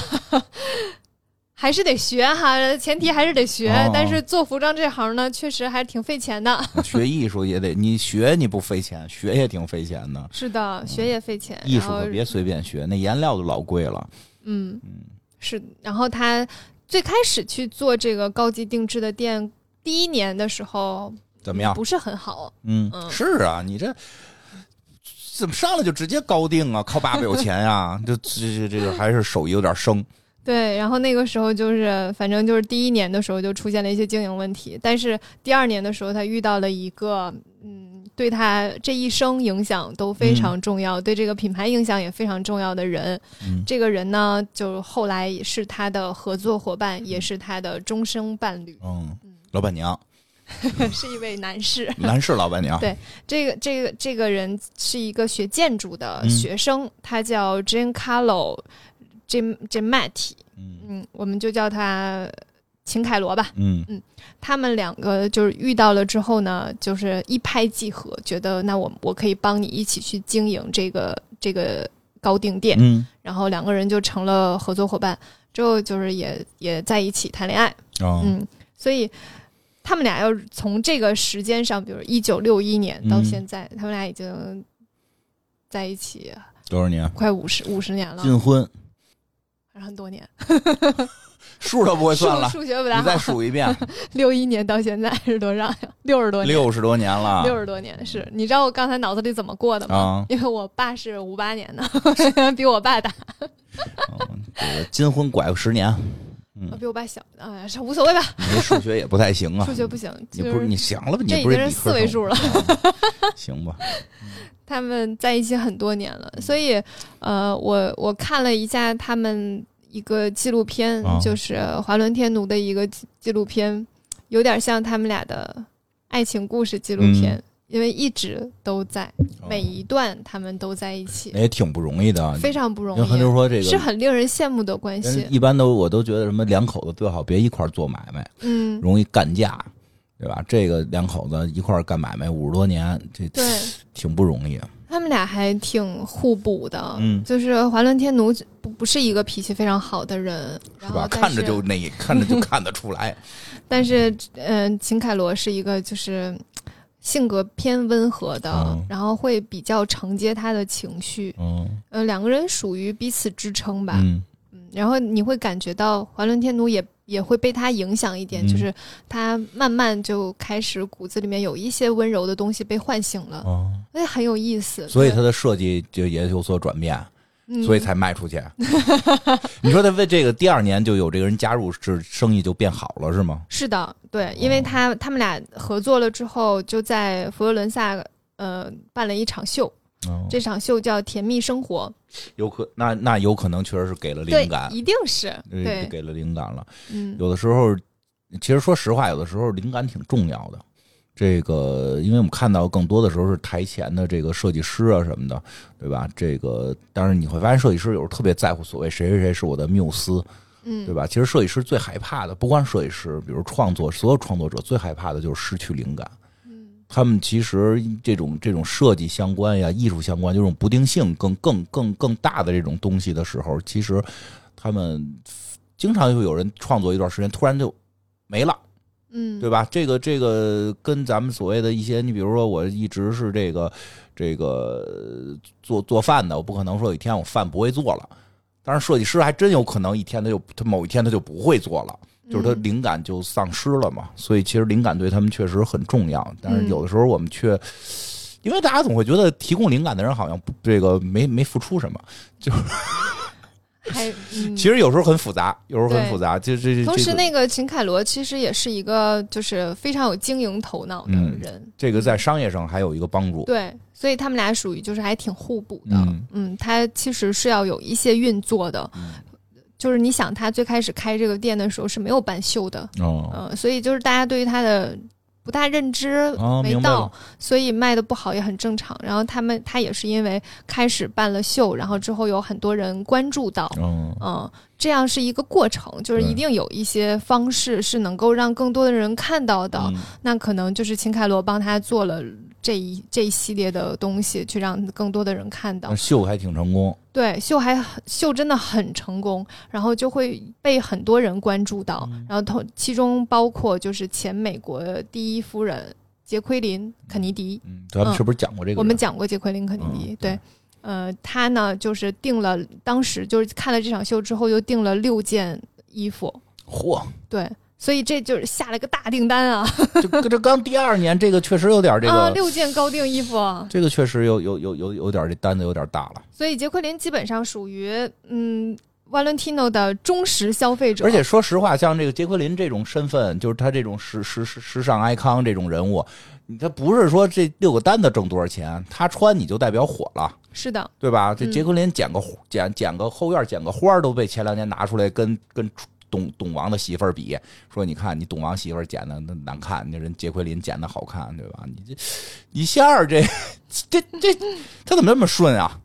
还是得学哈，前提还是得学。哦但是做服装这行呢，确实还是挺费钱的。学艺术也得，你学你不费钱，学也挺费钱的。是的，学也费钱。艺术可别随便学，那颜料都老贵了。嗯嗯，是。然后他最开始去做这个高级定制的店，第一年的时候怎么样？不是很好。嗯，嗯是啊，你这怎么上来就直接高定啊？靠爸爸有钱呀、这这这这个还是手艺有点生。对，然后那个时候就是，反正就是第一年的时候就出现了一些经营问题，但是第二年的时候，他遇到了一个，嗯，对他这一生影响都非常重要，对这个品牌影响也非常重要的人。嗯这个人呢，就后来也是他的合作伙伴，也是他的终生伴侣，嗯，老板娘，是一位男士。男士老板娘。对这个这个这个人是一个学建筑的嗯学生，他叫 Giancarlo Gim Gimatti，嗯。嗯，我们就叫他秦凯罗吧。嗯。嗯他们两个就是遇到了之后呢，就是一拍即合，觉得那我我可以帮你一起去经营这个这个高定店，嗯。然后两个人就成了合作伙伴，之后就是也也在一起谈恋爱，哦。嗯，所以他们俩要从这个时间上，比如一九六一年到嗯。现在，他们俩已经在一起多少年？快五十五十年了，金婚很多年，数都不会算了，数数学不大你再，数一遍，六一年到现在是多少呀？六十多年，六十多年了。六十多年是，你知道我刚才脑子里怎么过的吗？啊，因为我爸是五八年的，比我爸大，嗯这个金婚拐个十年，比我爸小，哎，是无所谓吧，你这数学也不太行啊数。学不行，就你不是你行了吧？这你不是已经是四位数了。了，行吧？他们在一起很多年了，所以呃，我我看了一下他们一个纪录片，啊就是华伦天奴的一个纪纪录片，有点像他们俩的爱情故事纪录片，因为一直都在，每一段他们都在一起，那也挺不容易的啊。非常不容易，说这个是很令人羡慕的关系。一般都我都觉得什么两口子最好别一块做买卖，嗯，容易干架，对吧？这个两口子一块干买卖五十多年，这对。挺不容易。他们俩还挺互补的，嗯就是华伦天奴不不是一个脾气非常好的人，是吧？看着就那，看着就看得出来。但是，嗯、秦凯罗是一个就是性格偏温和的，嗯。然后会比较承接他的情绪。嗯。呃，两个人属于彼此支撑吧。嗯。嗯，然后你会感觉到华伦天奴也也会被他影响一点，嗯。就是他慢慢就开始骨子里面有一些温柔的东西被唤醒了，哦，那，很有意思。所以他的设计就也有所转变，嗯所以才卖出去。你说他为这个第二年就有这个人加入，是生意就变好了是吗？是的，对，因为他他们俩合作了之后，就在佛罗伦萨呃办了一场秀，哦这场秀叫《甜蜜生活有可那那有可能确实是给了》，灵感，，一定是呃对，给了灵感了。嗯，有的时候，其实说实话，有的时候灵感挺重要的。这个，因为我们看到更多的时候是台前的这个设计师啊什么的，对吧？这个，当然你会发现，设计师有时候特别在乎所谓谁谁谁是我的缪斯，嗯，对吧？其实设计师最害怕的，不光是设计师，比如创作，所有创作者最害怕的就是失去灵感。嗯他们其实这种这种设计相关呀、艺术相关，这种不定性更更更更大的这种东西的时候，其实他们经常就有人创作一段时间，突然就没了。嗯，对吧？这个这个跟咱们所谓的一些，你比如说，我一直是这个这个呃做做饭的，我不可能说有一天我饭不会做了。当然，设计师还真有可能一天他就他某一天他就不会做了，就是他嗯灵感就丧失了嘛。所以其实灵感对他们确实很重要，但是嗯有的时候我们却。因为大家总会觉得提供灵感的人好像不这个没没付出什么，还嗯，其实有时候很复杂，有时候很复杂。就这这同时那个秦凯罗其实也是一个就是非常有经营头脑的嗯人，这个在商业上还有一个帮助。对，所以他们俩属于就是还挺互补的。嗯嗯，他其实是要有一些运作的，嗯就是你想他最开始开这个店的时候是没有办秀的，哦，嗯、所以就是大家对于他的不大认知，哦，没到所以卖的不好也很正常。然后他们他也是因为开始办了秀，然后之后有很多人关注到，嗯，嗯，这样是一个过程，就是一定有一些方式是能够让更多的人看到的。嗯。那可能就是秦凯罗帮他做了这一这一系列的东西，去让更多的人看到。秀还挺成功，对，秀还很秀真的很成功，然后就会被很多人关注到，嗯。然后同其中包括就是前美国第一夫人杰奎琳·肯尼迪，嗯，咱们是不是讲过这个人？我们讲过杰奎琳·肯尼迪，嗯对，呃，他呢就是订了，当时就是看了这场秀之后，又订了六件衣服，嚯，对，所以这就是下了个大订单啊，这这刚第二年，这个确实有点这啊，个，六件高定衣服啊，这个确实有有有有有点这单子有点大了。所以杰奎琳基本上属于嗯。Valentino 的忠实消费者，而且说实话，像这个杰奎琳这种身份，就是他这种时时时时尚 icon 这种人物，他不是说这六个单子挣多少钱，他穿你就代表火了，是的，对吧？这嗯杰奎琳剪个剪剪个后院剪个花儿都被前两年拿出来跟跟董董王的媳妇儿比，说你看你董王媳妇儿剪的那难看，那人杰奎琳剪的好看，对吧？你这一下这这这他怎么这么顺啊？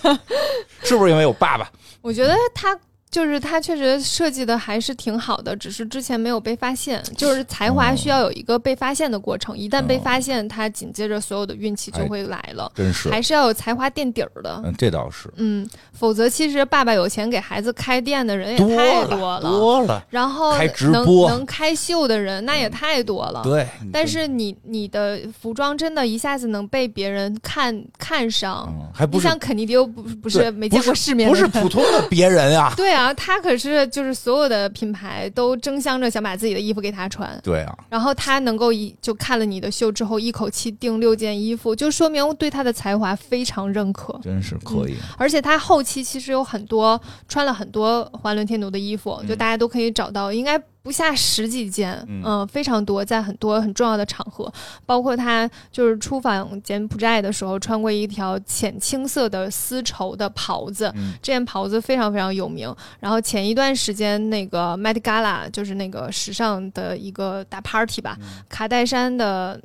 是不是因为我爸爸？我觉得他就是他确实设计的还是挺好的，只是之前没有被发现。就是才华需要有一个被发现的过程，一旦被发现，他紧接着所有的运气就会来了。真是，还是要有才华垫底儿的，嗯，这倒是嗯，否则其实爸爸有钱给孩子开店的人也多太了多了，多了，然后开直能播能开秀的人那也太多了。对。但是你你的服装真的一下子能被别人看看上，嗯，还不像肯尼迪又不不是没见过世面不的人，是普通的别人啊。对啊，他可是就是所有的品牌都争相着想把自己的衣服给他穿，对啊，然后他能够一就看了你的秀之后，一口气订六件衣服，就说明对他的才华非常认可。真是可以。而且他后期其实有很多穿了很多华伦天奴的衣服，嗯就大家都可以找到，应该不下十几件，嗯嗯、非常多，在很多很重要的场合，包括他就是出访柬埔寨的时候穿过一条浅青色的丝绸的袍子，嗯这件袍子非常非常有名。然后前一段时间那个 Met Gala 就是那个时尚的一个大 party 吧，卡戴珊的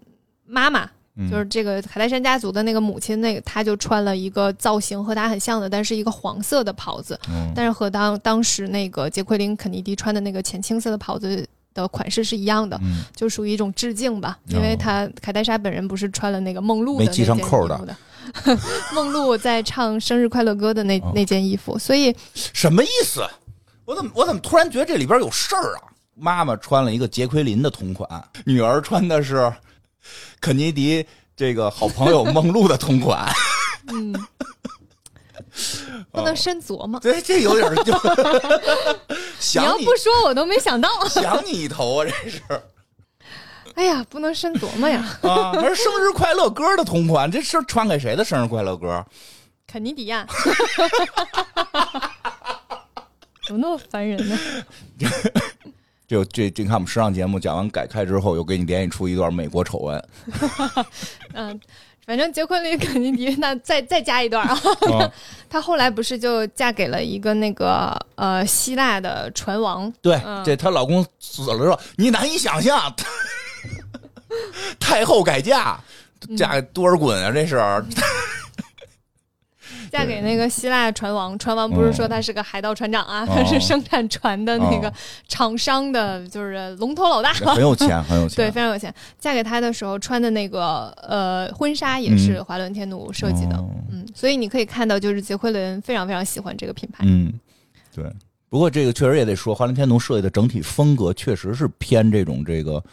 妈妈。嗯就是这个卡戴珊家族的那个母亲，那个她就穿了一个造型和她很像的，但是一个黄色的袍子，嗯但是和当当时那个杰奎琳肯尼迪穿的那个浅青色的袍子的款式是一样的，嗯，就属于一种致敬吧。哦因为她卡戴珊本人不是穿了那个梦露的没系上那件扣的衣服的，梦露在唱生日快乐歌的那、哦那件衣服，所以什么意思？我怎么我怎么突然觉得这里边有事儿啊？妈妈穿了一个杰奎琳的同款，女儿穿的是肯尼迪这个好朋友梦露的同款。嗯，不哦能深琢磨。对，这有点儿就 你想你要不说，我都没想到。想你一头啊，这是哎呀，不能深琢磨呀。啊，还是生日快乐歌的同款，这是传给谁的生日快乐歌？肯尼迪亚，怎么那么烦人呢？这这这，你看我们时尚节目讲完改开之后，又给你联系出一段美国丑闻。嗯，反正杰奎琳·肯尼迪，那再再加一段啊。啊她后来不是就嫁给了一个那个呃希腊的船王？对，嗯这她老公死了之后，你难以想象，太后改嫁，嫁给多尔衮啊，这是。嫁给那个希腊船王，船王不是说他是个海盗船长啊，哦他 是生产船的那个哦厂商的，就是龙头老大。很有钱，很有钱。对，非常有钱。嫁给他的时候穿的那个呃婚纱也是华伦天奴设计的，哦嗯，所以你可以看到，就是杰奎琳非常非常喜欢这个品牌。嗯，对。不过这个确实也得说，华伦天奴设计的整体风格确实是偏这种这个，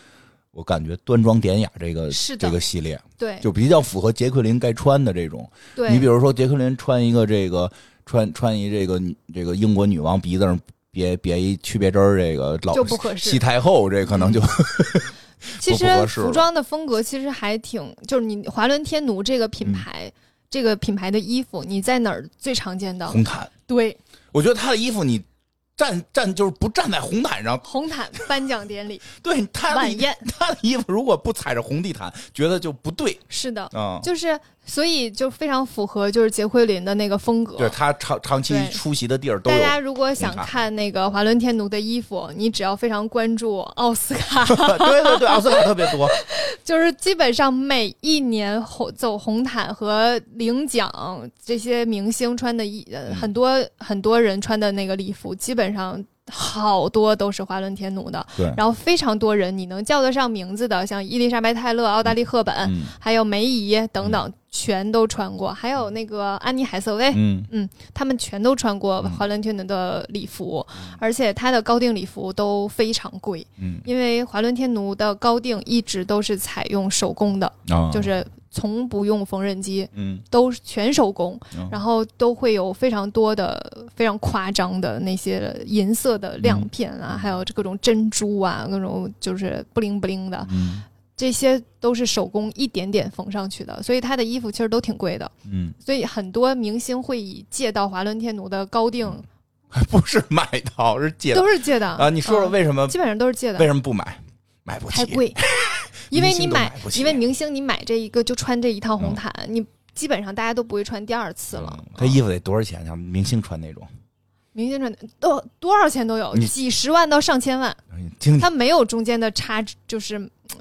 我感觉端庄典雅这个是这个系列，对就比较符合杰克林该穿的这种。对，你比如说杰克林穿一个这个穿穿一这个这个英国女王鼻子上别别一区别针儿，这个老就不合适西太后这可能就 其实服装的风格其实还挺，就是你华伦天奴这个嗯品牌，这个品牌的衣服，你在哪儿最常见到？红毯。对，我觉得他的衣服你站站就是不站在红毯上，红毯颁奖典礼 对他的晚宴，他的衣服如果不踩着红地毯，觉得就不对是的，嗯。就是所以就非常符合就是杰奎琳的那个风格。对他长长期出席的地儿都大，家如果想看那个华伦天奴的衣服，你只要非常关注奥斯卡，对对对，奥斯卡特别多，就是基本上每一年红走红毯和领奖这些明星穿的衣，很多很多人穿的那个礼服，基本上好多都是华伦天奴的。对，然后非常多人你能叫得上名字的，像伊丽莎白泰勒、奥黛丽赫本，嗯还有梅姨等等，全都穿过。还有那个安妮海瑟薇，嗯。嗯他们全都穿过华伦天奴的礼服，而且他的高定礼服都非常贵，嗯。因为华伦天奴的高定一直都是采用手工的，啊，就是从不用缝纫机，嗯。都是全手工嗯，然后都会有非常多的非常夸张的那些银色的亮片啊，还有各种珍珠啊，各种就是不灵不灵的，嗯这些都是手工一点点缝上去的，所以他的衣服其实都挺贵的。嗯，所以很多明星会以借到华伦天奴的高定，不是买到，是借的都是借的啊。你说说嗯为什么基本上都是借的为，什么不买？买不起，太贵。因为你买因为明星你买这一个就穿这一套红毯，你基本上大家都不会穿第二次了嗯。他衣服得多少钱？像明星穿那种，明星穿的都多少钱都有，几十万到上千万，你听听，它没有中间的差值，就是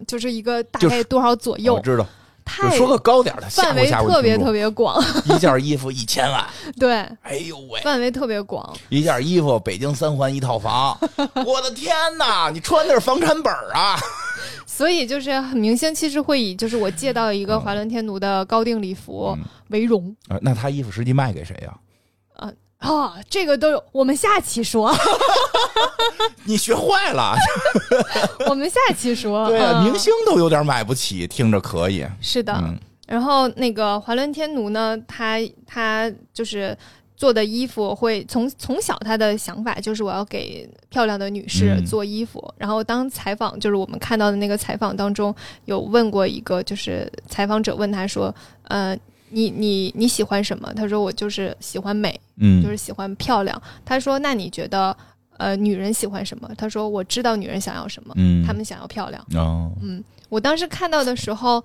就是一个大概多少左右我右，知道，说个高点的，范围特别特别广，一件衣服一千万，对，哎呦喂！范围特别广。一件衣服，北京三环一套房，我的天哪！你穿的是房产本啊！所以就是明星其实会以就是我借到一个华伦天奴的高定礼服嗯为荣呃那他衣服实际卖给谁呀、啊，这个都有，我们下期说，你学坏了，我们下期说。对啊，嗯明星都有点买不起，听着可以。是的，嗯然后那个华伦天奴呢，他他就是做的衣服会从从小他的想法就是我要给漂亮的女士嗯做衣服。然后当采访就是我们看到的那个采访当中有问过一个，就是采访者问他说，呃。你你你喜欢什么？他说我就是喜欢美，嗯，就是喜欢漂亮。他说那你觉得呃女人喜欢什么？他说我知道女人想要什么，嗯，她们想要漂亮。哦，嗯，我当时看到的时候，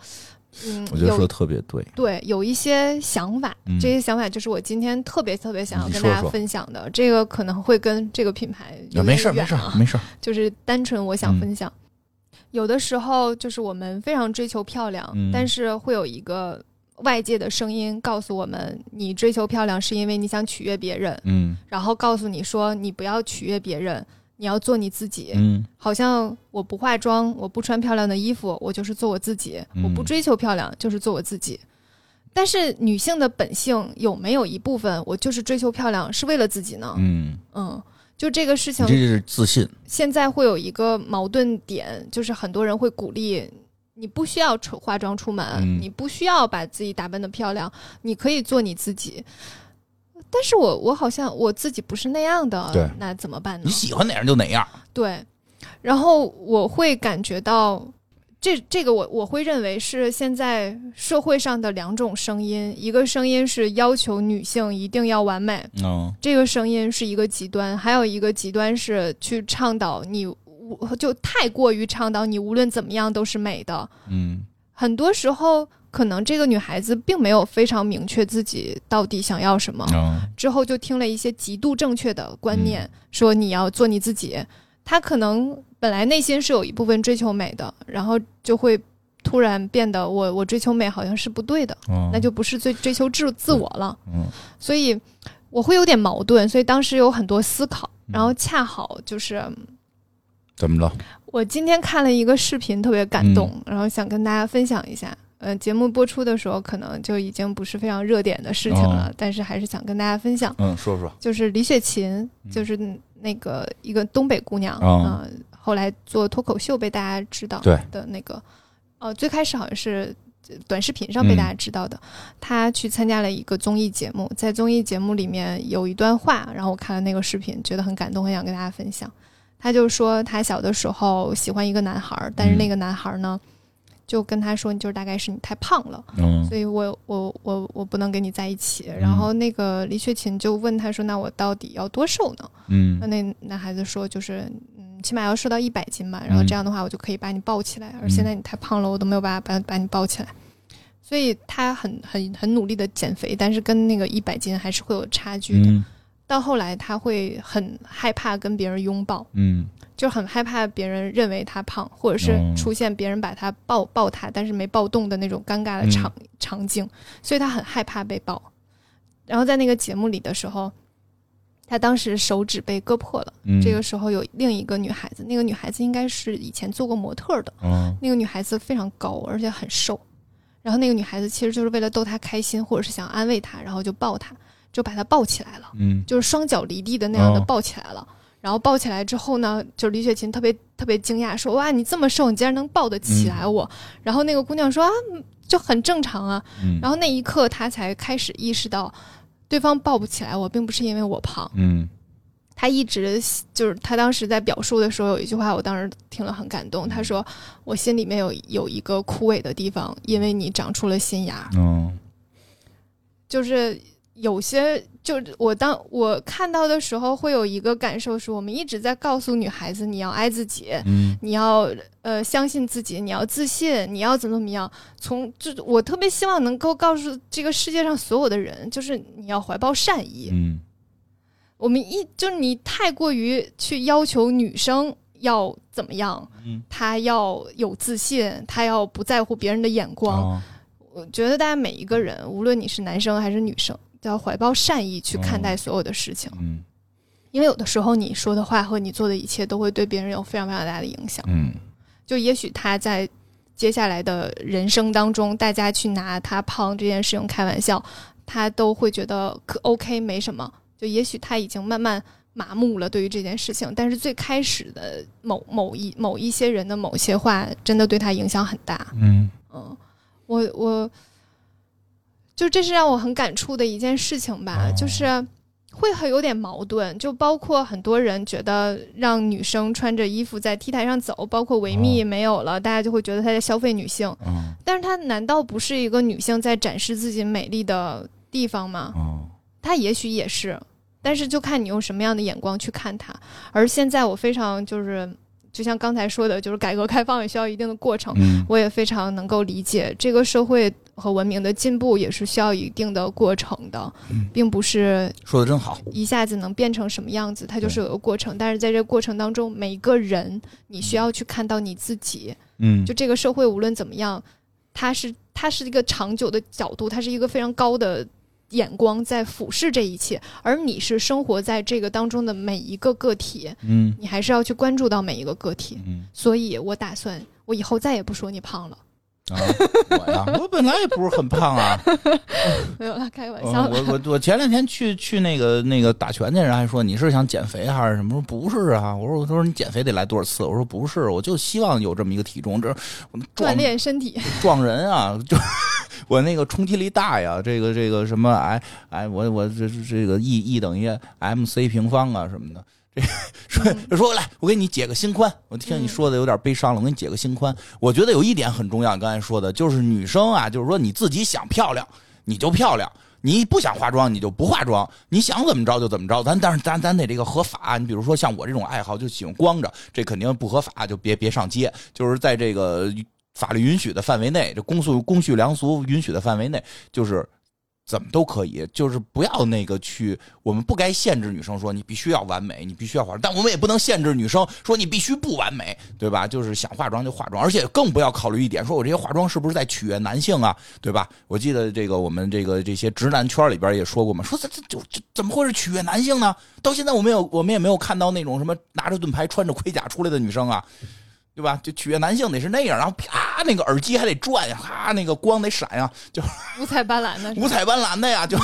嗯，我觉得说得特别对。对，有一些想法，嗯这些想法就是我今天特别特别想要跟大家分享的。这个可能会跟这个品牌有啊没事儿点远啊没事儿没事儿，就是单纯我想嗯分享。有的时候就是我们非常追求漂亮，嗯但是会有一个外界的声音告诉我们，你追求漂亮是因为你想取悦别人，嗯然后告诉你说你不要取悦别人，你要做你自己。嗯好像我不化妆，我不穿漂亮的衣服，我就是做我自己；嗯我不追求漂亮，就是做我自己。但是女性的本性有没有一部分，我就是追求漂亮是为了自己呢？嗯，嗯，就这个事情这是自信。现在会有一个矛盾点，就是很多人会鼓励你不需要出化妆出门，嗯你不需要把自己打扮的漂亮，你可以做你自己。但是我我好像我自己不是那样的对，那怎么办呢你？喜欢哪样就哪样。对，然后我会感觉到。这这个我我会认为是现在社会上的两种声音，一个声音是要求女性一定要完美，嗯这个声音是一个极端，还有一个极端是去倡导你无就太过于倡导你无论怎么样都是美的。嗯很多时候，可能这个女孩子并没有非常明确自己到底想要什么，嗯之后就听了一些极度正确的观念，说你要做你自己。她可能本来内心是有一部分追求美的，然后就会突然变得我我追求美好像是不对的，嗯，那就不是最追求自自我了。嗯所以我会有点矛盾，所以当时有很多思考，嗯然后恰好就是怎么了？我今天看了一个视频，特别感动，嗯然后想跟大家分享一下。呃，节目播出的时候可能就已经不是非常热点的事情了，但是还是想跟大家分享，嗯，说说。就是李雪琴，嗯就是那个一个东北姑娘哦啊、后来做脱口秀被大家知道对的那个，呃，最开始好像是短视频上被嗯大家知道的。她去参加了一个综艺节目，在综艺节目里面有一段话，然后我看了那个视频，觉得很感动，很想跟大家分享。她就说他小的时候喜欢一个男孩儿，但是那个男孩儿呢，就跟他说，你就是大概是你太胖了，嗯所以我我我我不能跟你在一起。然后那个李雪琴就问他说，那我到底要多瘦呢？嗯那那男孩子说，就是嗯，起码要瘦到一百斤吧，然后这样的话，我就可以把你抱起来。而现在你太胖了，我都没有办法把把你抱起来。所以他很很很努力的减肥，但是跟那个一百斤还是会有差距的。嗯到后来，他会很害怕跟别人拥抱，嗯就很害怕别人认为他胖，或者是哦出现别人把他抱抱他，但是没抱动的那种尴尬的场、场景，所以他很害怕被抱。然后在那个节目里的时候，他当时手指被割破了。嗯，这个时候有另一个女孩子，那个女孩子应该是以前做过模特的，嗯那个女孩子非常高，而且很瘦。然后那个女孩子其实就是为了逗他开心，或者是想安慰他，然后就抱他，就把他抱起来了，嗯就是双脚离地的那样的哦抱起来了。然后抱起来之后呢，就是李雪琴特别特别惊讶，说：“哇，你这么瘦，你竟然能抱得起来我？”然后那个姑娘说：“啊，嗯就很正常啊。”嗯，然后那一刻，她才开始意识到，对方抱不起来我，并不是因为我胖。嗯他一直就是他当时在表述的时候有一句话，我当时听了很感动。他说：“我心里面有有一个枯萎的地方，因为你长出了新芽。嗯就是有些，就是我当我看到的时候，会有一个感受是，我们一直在告诉女孩子，你要爱自己，嗯你要呃相信自己，你要自信，你要怎么怎么样。从就我特别希望能够告诉这个世界上所有的人，就是你要怀抱善意。嗯我们一就是你太过于去要求女生要怎么样，嗯她要有自信，她要不在乎别人的眼光。哦我觉得大家每一个人，无论你是男生还是女生，都要怀抱善意去看待所有的事情，嗯因为有的时候你说的话和你做的一切都会对别人有非常非常大的影响。嗯就也许他在接下来的人生当中，大家去拿他胖这件事情开玩笑，他都会觉得可 OK 没什么。就也许他已经慢慢麻木了对于这件事情，但是最开始的某某一某一些人的某些话，真的对他影响很大。嗯嗯，我我就这是让我很感触的一件事情吧，哦就是会很有点矛盾，就包括很多人觉得让女生穿着衣服在 T 台上走，包括维密哦没有了，大家就会觉得她在消费女性，嗯但是她难道不是一个女性在展示自己美丽的地方吗？哦她也许也是，但是就看你用什么样的眼光去看它。而现在我非常就是，就像刚才说的，就是改革开放也需要一定的过程。嗯我也非常能够理解，这个社会和文明的进步也是需要一定的过程的，嗯并不是说的真好。一下子能变成什么样子，它就是有个过程。但是在这个过程当中，每一个人你需要去看到你自己，嗯就这个社会无论怎么样，它是它是一个长久的角度，它是一个非常高的。眼光在俯视这一切，而你是生活在这个当中的每一个个体，嗯你还是要去关注到每一个个体。嗯所以我打算，我以后再也不说你胖了，啊，我呀，我本来也不是很胖啊。没有啦，开玩嗯笑的。我我我前两天去去那个那个打拳去，人还说你是想减肥还是什么？说不是啊，我说我说你减肥得来多少次？我说不是，我就希望有这么一个体重，这我锻炼身体，撞人啊，就我那个冲击力大呀，这个这个什么哎哎，我我这这这个 E E 等于 M C 平方啊什么的。这 说嗯说来，我给你解个心宽。我听你说的有点悲伤了，我给你解个心宽。我觉得有一点很重要，你刚才说的就是女生啊，就是说你自己想漂亮，你就漂亮。你不想化妆，你就不化妆。你想怎么着就怎么着。咱但是咱咱得这个合法。你比如说像我这种爱好，就喜欢光着，这肯定不合法，就别别上街。就是在这个法律允许的范围内，这公诉公序良俗允许的范围内，就是怎么都可以，就是不要那个去，我们不该限制女生说你必须要完美，你必须要化妆，但我们也不能限制女生说你必须不完美，对吧？就是想化妆就化妆，而且更不要考虑一点，说我这些化妆是不是在取悦男性啊，对吧？我记得这个我们这个这些直男圈里边也说过嘛，说这这就这怎么会是取悦男性呢？到现在我们有我们也没有看到那种什么拿着盾牌穿着盔甲出来的女生啊。对吧？就取悦男性得是那样，然后啪，那个耳机还得转呀，哈，那个光得闪呀，就五彩斑斓的，五彩斑斓的呀，就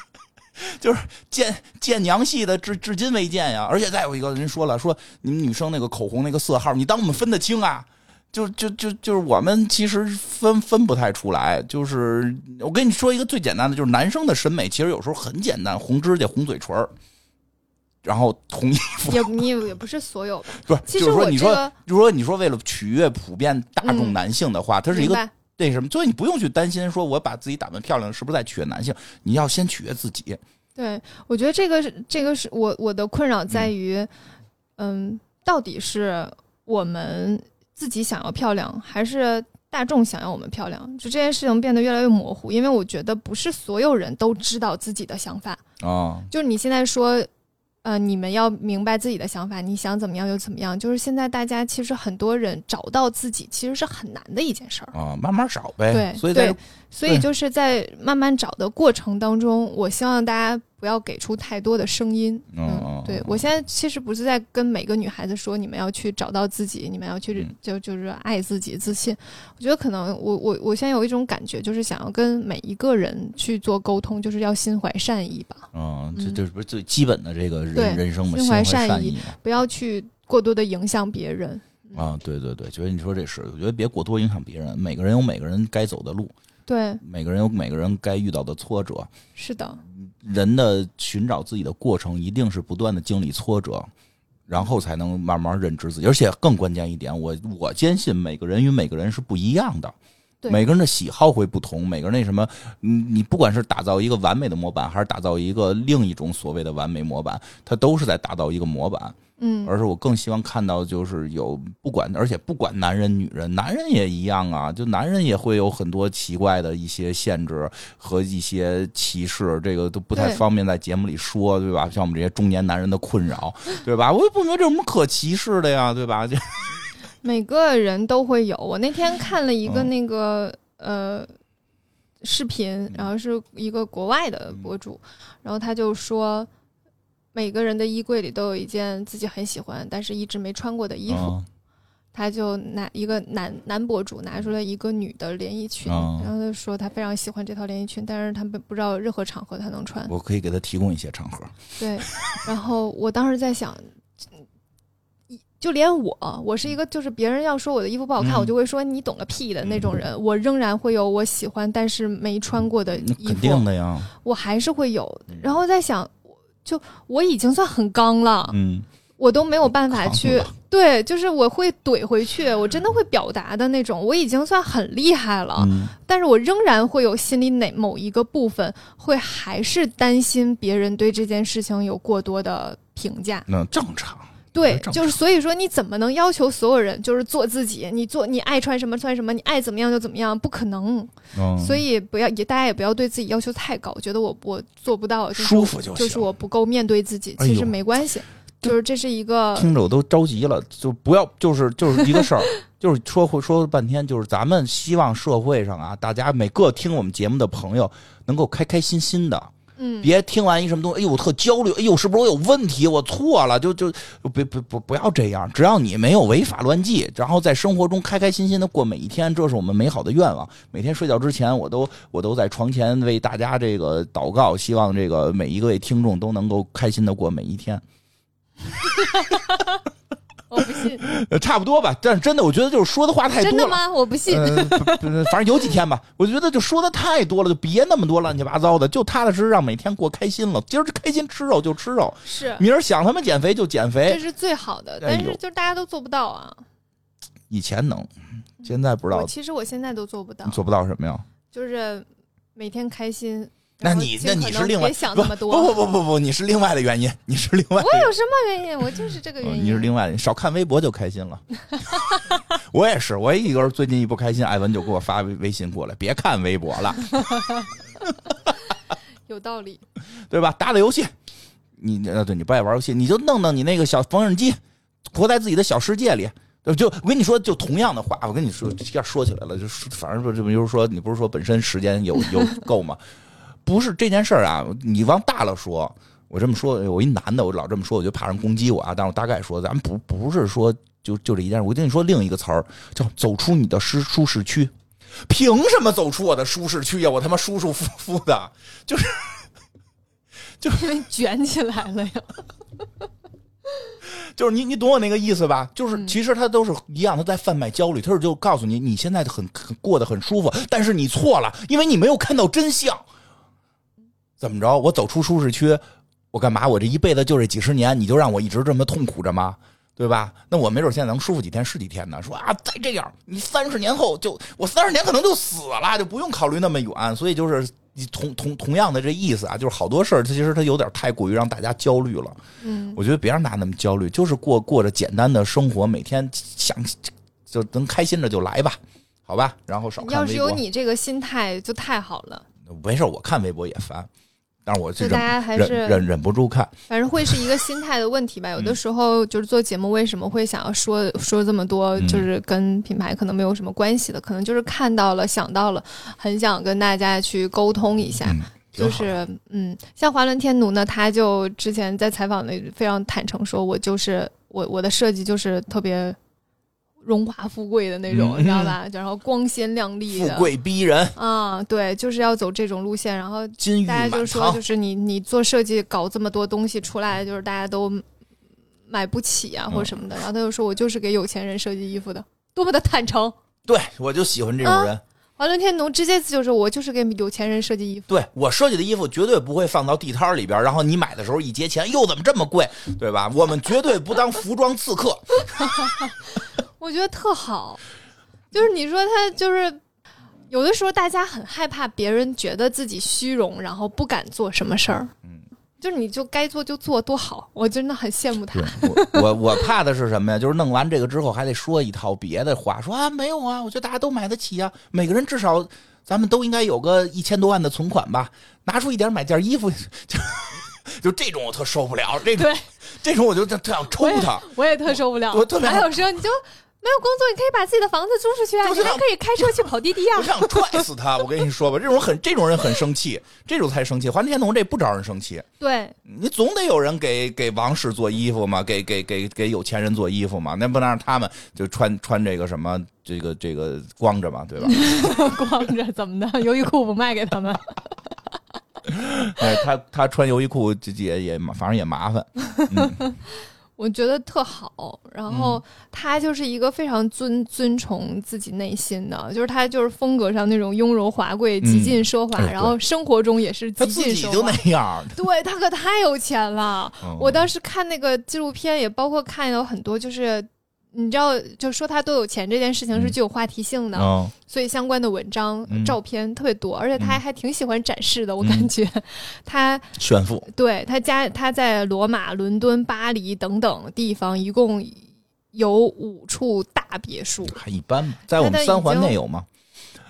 就是见见娘系的至至今未见呀。而且再有一个人说了，说你们女生那个口红那个色号，你当我们分得清啊？就就就就是我们其实分分不太出来。就是我跟你说一个最简单的，就是男生的审美其实有时候很简单，红指甲、红嘴唇儿然后同衣服，也你也不是所有吧？不是，其实就是说你说就是说你说为了取悦普遍大众嗯男性的话，它是一个那什么，所以你不用去担心说我把自己打扮漂亮是不是在取悦男性，你要先取悦自己。对，我觉得这个是这个是我我的困扰在于，嗯到底是我们自己想要漂亮，还是大众想要我们漂亮？就这件事情变得越来越模糊，因为我觉得不是所有人都知道自己的想法。啊，就是你现在说，呃，你们要明白自己的想法，你想怎么样就怎么样。就是现在大家其实很多人找到自己，其实是很难的一件事儿。啊，慢慢找呗。对所以在对所以就是在慢慢找的过程当中，我希望大家不要给出太多的声音。嗯对我现在其实不是在跟每个女孩子说，你们要去找到自己，你们要去嗯就就是爱自己、自信。我觉得可能我我我现在有一种感觉，就是想要跟每一个人去做沟通，就是要心怀善意吧，嗯，这嗯这不是最基本的这个人人生嘛，心怀怀善意。不要去过多的影响别人。啊，对对对，觉得你说这是，我觉得别过多影响别人。每个人有每个人该走的路，对，每个人有每个人该遇到的挫折。是的，人的寻找自己的过程，一定是不断的经历挫折，然后才能慢慢认知自己。而且更关键一点，我我坚信每个人与每个人是不一样的。每个人的喜好会不同，每个人那什么，你，你不管是打造一个完美的模板，还是打造一个另一种所谓的完美模板，它都是在打造一个模板。嗯，而是我更希望看到，就是有不管，而且不管男人女人，男人也一样啊，就男人也会有很多奇怪的一些限制和一些歧视，这个都不太方便在节目里说，对吧？像我们这些中年男人的困扰，对吧？我也不明白这有什么可歧视的呀，对吧？就 每个人都会有。我那天看了一个嗯那个、呃视频，然后是一个国外的博主，然后他就说。每个人的衣柜里都有一件自己很喜欢，但是一直没穿过的衣服。嗯他就拿一个男男博主拿出了一个女的连衣裙，嗯然后他说他非常喜欢这套连衣裙，但是他不不知道任何场合他能穿。我可以给他提供一些场合，对，然后我当时在想，就连我，我是一个就是别人要说我的衣服不好看，嗯我就会说你懂个屁的那种人，我仍然会有我喜欢但是没穿过的衣服肯定服，的呀，我还是会有。然后在想，就我已经算很刚了，嗯，我都没有办法去对，就是我会怼回去，我真的会表达的那种，我已经算很厉害了，嗯，但是我仍然会有心里哪某一个部分会还是担心别人对这件事情有过多的评价。那正常，对，就是所以说，你怎么能要求所有人就是做自己？你做你爱穿什么穿什么，你爱怎么样就怎么样，不可能。嗯，所以不要也大家也不要对自己要求太高，觉得我我做不到，就是舒服就行。就是我不够面对自己，其实没关系，就是这是一个听着我都着急了，就不要，就是就是一个事儿，就是说会说半天，就是咱们希望社会上啊，大家每个听我们节目的朋友能够开开心心的，嗯，别听完一什么东西，哎呦，我特焦虑，哎呦，是不是我有问题？我错了，就就别别不不要这样，只要你没有违法乱纪，然后在生活中开开心心的过每一天，这是我们美好的愿望。每天睡觉之前，我都我都在床前为大家这个祷告，希望这个每一位听众都能够开心的过每一天。哈哈哈哈哈信，呃，差不多吧，但是真的，我觉得就是说的话太多了。真的吗？我不信。反正有几天吧，我觉得就说的太多了，就别那么多乱七八糟的，就踏踏实实让每天过开心了。今儿开心吃肉就吃肉，是，明儿想他妈减肥就减肥这。是最好的，但是就大家都做不到啊。以前能，现在不知道其实我现在都做不到，做不到什么呀？就是每天开心。那你那你是另外别想不那么多。不不不不不，你是另外的原因，你是另外我有什么原因？我就是这个原因。嗯你是另外的，少看微博就开心了。我也是，我一个人最近一不开心，艾文就给我发微微信过来，别看微博了，有道理。对吧？打打游戏，你呃对你不爱玩游戏，你就弄弄你那个小缝纫机，活在自己的小世界里。就就我跟你说，就同样的话，我跟你说，这样说起来了，就是反正说这不就是说，你不是说本身时间有有够吗？不是这件事儿啊，你往大了说，我这么说，我一男的，我老这么说，我就怕人攻击我啊。但是我大概说，咱们不不是说就就这一件事，我跟你说另一个词儿，叫走出你的舒舒适区。凭什么走出我的舒适区呀？我他妈舒舒服服的，就是因为卷起来了呀。就是你你懂我那个意思吧？就是嗯其实他都是一样，他在贩卖焦虑，他是就告诉你你现在很很过得很舒服，但是你错了，因为你没有看到真相。怎么着？我走出舒适区，我干嘛？我这一辈子就这几十年，你就让我一直这么痛苦着吗？对吧？那我没准现在能舒服几天是几天呢。说啊，再这样，你三十年后就我三十年可能就死了，就不用考虑那么远。所以就是同同同样的这意思啊，就是好多事儿，它其实它有点太过于让大家焦虑了。嗯，我觉得别让大家那么焦虑，就是过过着简单的生活，每天想就能开心着就来吧，好吧？然后少看要是有。你这个心态就太好了，没事，我看微博也烦，但是我是就大家还是忍忍不住看。反正会是一个心态的问题吧。有嗯的时候就是做节目，为什么会想要说说这么多，嗯就是跟品牌可能没有什么关系的，可能就是看到了、想到了，很想跟大家去沟通一下。嗯，就是嗯，像华伦天奴呢，他就之前在采访里非常坦诚说，我就是我我的设计就是特别荣华富贵的那种，嗯你知道吧？然后光鲜亮丽的，富贵逼人，啊，对，就是要走这种路线。然后大家就说，就。是你你做设计搞这么多东西出来，就是大家都买不起啊，或者什么的。然后他就说我就是给有钱人设计衣服的，多么的坦诚。对我就喜欢这种人。华伦天奴直接就是我就是给有钱人设计衣服。对我设计的衣服绝对不会放到地摊儿里边，然后你买的时候一结钱，又，怎么这么贵，对吧？我们绝对不当服装刺客。我觉得特好，就是你说他就是有的时候大家很害怕别人觉得自己虚荣，然后不敢做什么事儿。嗯，就是你就该做就做，多好！我真的很羡慕他。我我我怕的是什么呀？就是弄完这个之后还得说一套别的话，说啊没有啊，我觉得大家都买得起啊，每个人至少咱们都应该有个一千多万的存款吧，拿出一点买件衣服，就就这种我特受不了，这种对，这种我就特特想抽他。我也特受不了。我特别还有说你就没有工作，你可以把自己的房子租出去啊，你还可以开车去跑滴滴啊我。想踹死他！我跟你说吧，这种很这种人很生气，这种才生气。环天农这不招人生气，对，你总得有人给给王室做衣服嘛，给给给给有钱人做衣服嘛，那不能让他们就穿穿这个什么这个这个光着嘛，对吧？光着怎么的？优衣库不卖给他们？哎，他他穿优衣库这也也反正也麻烦，嗯我觉得特好。然后嗯他就是一个非常尊尊崇自己内心的，就是他就是风格上那种雍容华贵、嗯极尽奢华，哎然后生活中也是他极自己就尽奢华。那样。对他可太有钱了。嗯我当时看那个纪录片，也包括看有很多，就是你知道，就说他多有钱这件事情是嗯。具有话题性的，嗯所以相关的文章、嗯。照片特别多，而且他嗯。还挺喜欢展示的。我嗯感觉他炫富，对他家他在罗马、伦敦、巴黎等等地方一共有五处大别墅，还一般吧，在我们三环内有吗？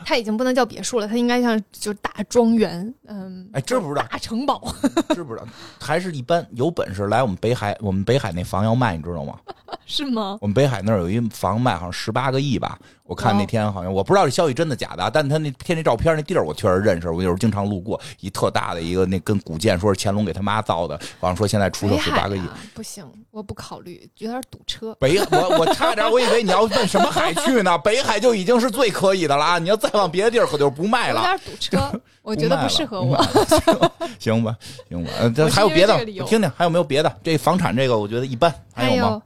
它已经不能叫别墅了，它应该像就是大庄园，嗯，哎知不知道大城堡？知不知道？还是一般，有本事来我们北海，我们北海那房要卖，你知道吗？是吗？我们北海那儿有一房卖，好像十八个亿吧。我看那哦天好像，我不知道这消息真的假的啊，但他那贴那照片那地儿我确实认识，我有时候经常路过，一特大的一个那跟古建，说是乾隆给他妈造的，好像说现在出售北海十八个亿。啊，不行，我不考虑，有点堵车。北我我差点我以为你要奔什么海去呢？北海就已经是最可以的了啊！你要再往别的地儿可就不卖了有了。点堵车，我觉得不适合我。行吧，行吧，还有别的，我听听还有没有别的？这房产这个我觉得一般，还有吗？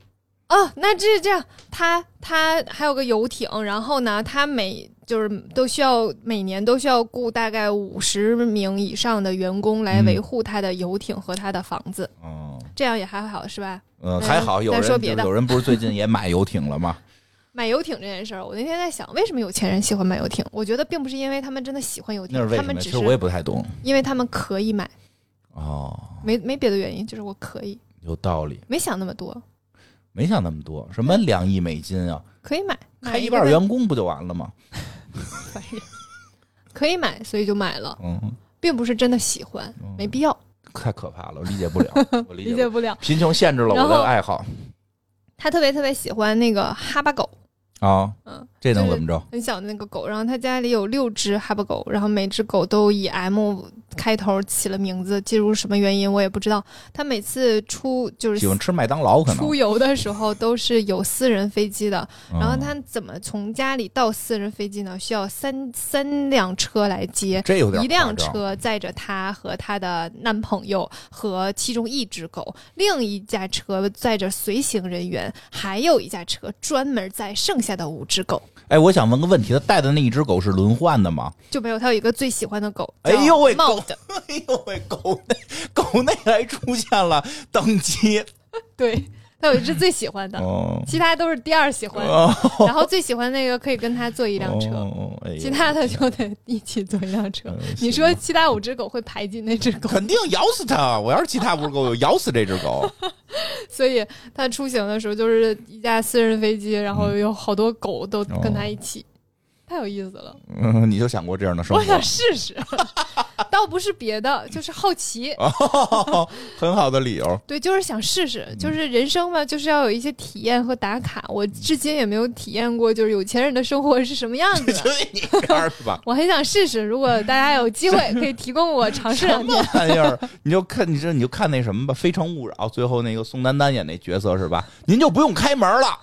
哦，那这是这样，他他还有个游艇，然后呢，他每就是都需要每年都需要雇大概五十名以上的员工来嗯维护他的游艇和他的房子，哦，这样也还好是吧？嗯，嗯还好有人再说别的有人不是最近也买游艇了吗？买游艇这件事儿，我那天在想，为什么有钱人喜欢买游艇？我觉得并不是因为他们真的喜欢游艇？他们只是其实我也不太懂。因为他们可以买，哦，没没别的原因，就是我可以，有道理，没想那么多，没想那么多，什么两亿美金啊，可以买，买开一半员工不就完了吗？可以可以买，所以就买了，嗯，并不是真的喜欢，没必要，太可怕了，我理解不了，我理解不了。理解不了。贫穷限制了我的爱好他特别特别喜欢那个哈巴狗，啊！嗯，这能怎么着？很小的那个狗，然后他家里有六只哈巴狗，然后每只狗都以 M 开头起了名字，记住什么原因我也不知道。他每次出就是喜欢吃麦当劳可能出。游的时候都是有私人飞机的，嗯然后他怎么从家里到私人飞机呢？需要三三辆车来接，这有点一辆车载着她和她的男朋友和其中一只狗，另一架车载着随行人员，还有一架车专门载剩下的五只狗。哎，我想问个问题，他带的那一只狗是轮换的吗？就没有他有一个最喜欢的狗，哎呦喂，叫狗的。哎呦喂，狗内狗内还出现了等级 对，他有一只最喜欢的，哦其他都是第二喜欢。哦，然后最喜欢那个可以跟他坐一辆车，哦哎其他的就得一起坐一辆车。嗯你说其他五只狗会排挤那只狗，肯定咬死它！我要是其他五只狗，我咬死这只狗。所以他出行的时候就是一架私人飞机，然后有好多狗都跟他一起，太有意思了。嗯，你就想过这样的生活我？想试试，倒不是别的，就是好奇。哦，很好的理由。对，就是想试试，就是人生嘛，就是要有一些体验和打卡。我至今也没有体验过，就是有钱人的生活是什么样 子的。我很想试试，如果大家有机会，可以提供我尝试两什么。玩意儿？你就看你这，你就看那什么吧，《非诚勿扰》最后那个宋丹丹演那角色是吧？您就不用开门了。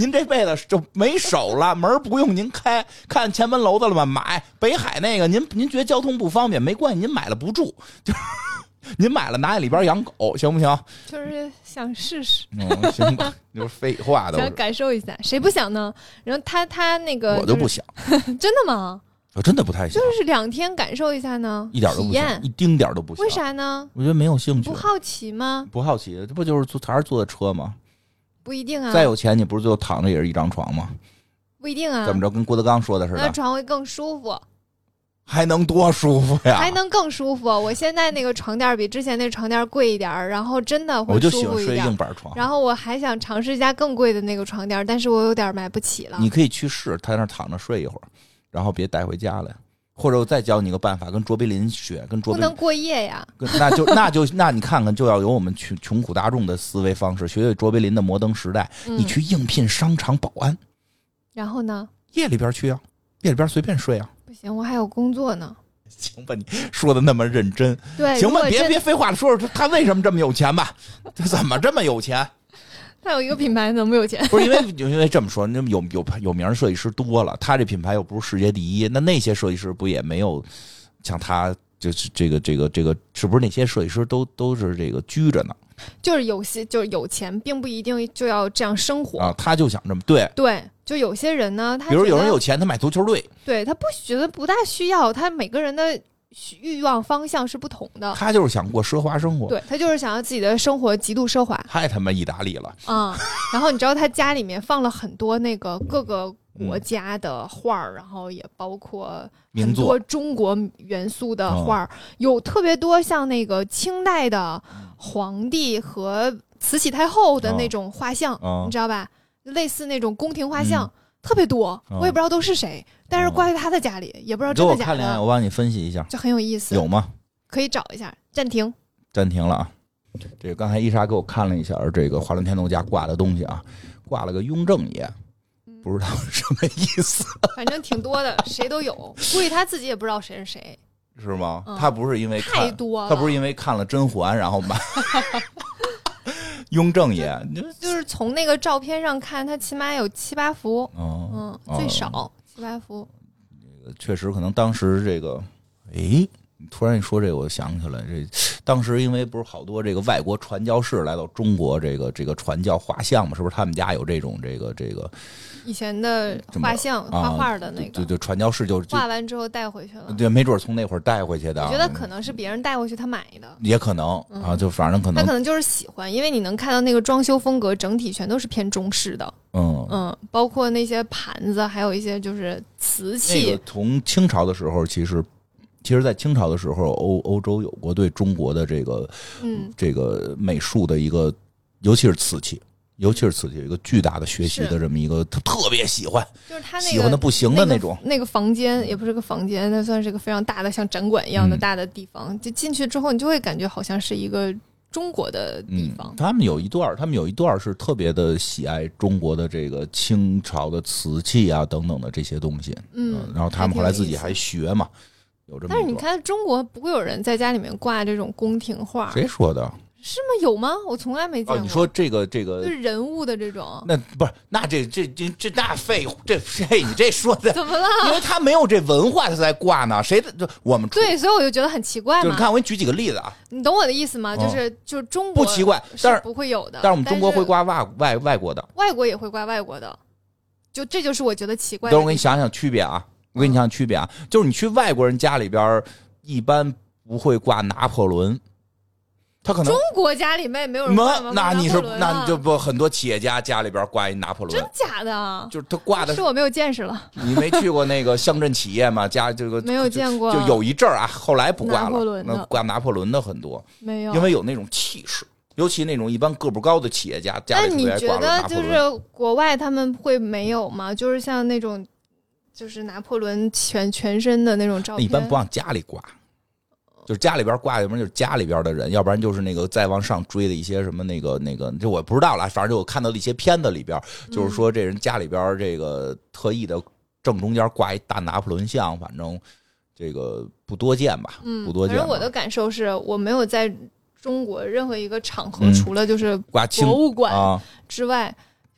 您这辈子就没手了，门不用您开，看前门楼子了吗？买北海那个，您您觉得交通不方便没关系，您买了不住，就是 您买了拿在里边养狗，行不行？就是想试试，嗯，行吧，就是废话的想，感受一下，谁不想呢？然后他他那个、我就不，想，真的吗？我真的不太想就，是两天感受一下呢，一点都不想，一，丁点儿都不想。为？啥呢？我觉得没有兴趣不，好奇吗？不好奇，这不就是坐还是坐的车吗？不一定啊，再有钱，你不是最后躺着也是一张床吗？不一定啊，怎么着，跟郭德纲说的似的那，床会更舒服，还能多舒服呀？还能更舒服。我现在那个床垫比之前那床垫贵一点儿，然后真的会我就喜欢睡舒服一点儿。硬板床。然后我还想尝试一下更贵的那个床垫，但是我有点买不起了。你可以去试，他在那儿躺着睡一会儿，然后别带回家来。或者我再教你个办法，跟卓别林学，跟卓别林，不能过夜呀，跟那就那就那你看看，就要有我们穷穷苦大众的思维方式，学学卓别林的摩登时代。嗯你去应聘商场保安，然后呢？夜里边去啊，夜里边随便睡啊。不行，我还有工作呢。行吧，你说的那么认真，对，行吧，别别废话了，说说他为什么这么有钱吧？他怎么这么有钱？他有一个品牌，怎么有钱？不是因为因为这么说，那么有有有名的设计师多了，他这品牌又不是世界第一，那那些设计师不也没有像他就是这个这个这个，是不是那些设计师都都是这个拘着呢？就是有些就是有钱，并不一定就要这样生活。啊，他就想这么对。对，就有些人呢，他比如有人有钱，他买足球队，对他不觉得不大需要，他每个人的需欲望方向是不同的。他就是想过奢华生活。对他就是想要自己的生活极度奢华太他妈意大利了，嗯、然后你知道他家里面放了很多那个各个国家的画儿，然后也包括名很多中国元素的画儿，有特别多像那个清代的皇帝和慈禧太后的那种画像，嗯你知道吧？类似那种宫廷画像。嗯特别多，嗯我也不知道都是谁，但是挂在他的家里，也不知道给真的假我看两眼，的，我帮你分析一下，就很有意思。有吗？可以找一下，暂停。暂停了啊。这个刚才伊莎给我看了一下这个华伦天奴家挂的东西啊，挂了个雍正爷，不知道什么意思，反正挺多的，谁都有，估计他自己也不知道谁是谁，是吗？嗯他不是因为看太多。他不是因为看了甄嬛然后买 雍正爷，就是从那个照片上看，他起码有七八幅，哦，嗯，哦最少七八幅。确实可能当时这个，诶，你突然一说这个，我想起来，这当时因为不是好多这个外国传教士来到中国，这个这个传教画像嘛，是不是他们家有这种这个这个，以前的画像、啊画画的那个，就就传教士就就画完之后带回去了。对，没准从那会儿带回去的，我觉得可能是别人带回去他买的，也可能嗯啊，就反正可能他可能就是喜欢，因为你能看到那个装修风格整体全都是偏中式的，嗯。嗯，包括那些盘子，还有一些就是瓷那器个，从清朝的时候，其实，其实，在清朝的时候，欧欧洲有过对中国的这个嗯，这个美术的一个，尤其是瓷器，尤其是瓷器，有一个巨大的学习的这么一个，他特别喜欢，就是他那个喜欢的不行的那种。那个房间也不是个房间，那算是个非常大的像展馆一样的嗯大的地方。就进去之后，你就会感觉好像是一个中国的地嗯方，。他们有一段，他们有一段是特别的喜爱中国的这个清朝的瓷器啊等等的这些东西。嗯，然后他们后来自己还。学嘛，有这么但是你。看，中国不会有人在家里面挂这种宫廷画，谁说的？是吗？有吗？我从来没见哦，过。你说这个这个就是人物的这种，那不是，那这这这这那废话，这 这你这说的，怎么了？因为他没有这文化，他才挂呢。谁的？就我们对，所以我就觉得很奇怪嘛。就你看，我给你举几个例子啊，你懂我的意思吗？嗯就是就是中国不奇怪，但是不会有的，但是我们中国会挂外外外国的。外国也会挂外国的，就这就是我觉得奇怪的。等会儿我给你想想区别啊，我给你想想区别啊，就是你去外国人家里边，一般不会挂拿破仑，他可能中国家里面也没有人那挂吗那你是那你就不很多企业家家里边挂一拿破仑真，假的？就是他挂的是我没有见识了，你没去过那个乡镇企业吗？家这个 没有见过，就有一阵儿啊，后来不挂拿破了，仑的那挂拿破仑的很多，没有？因为有那种气势，尤其那种一般个不高的企业家家那里特别爱你觉得挂拿破就。是国外他们会没有吗？就是像那种，就是拿破仑全全身的那种照片，一般不往家里挂，就是家里边挂，要不然就是家里边的人，要不然就是那个再往上追的一些什么那个那个，就我不知道了。反正就我看到的一些片子里边，就是说这人家里边这个特意的正中间挂一大拿破仑像，反正这个不多见吧，嗯，不多见吧。反正我的感受是我没有在中国任何一个场合，嗯除了就是挂博物馆啊，之外，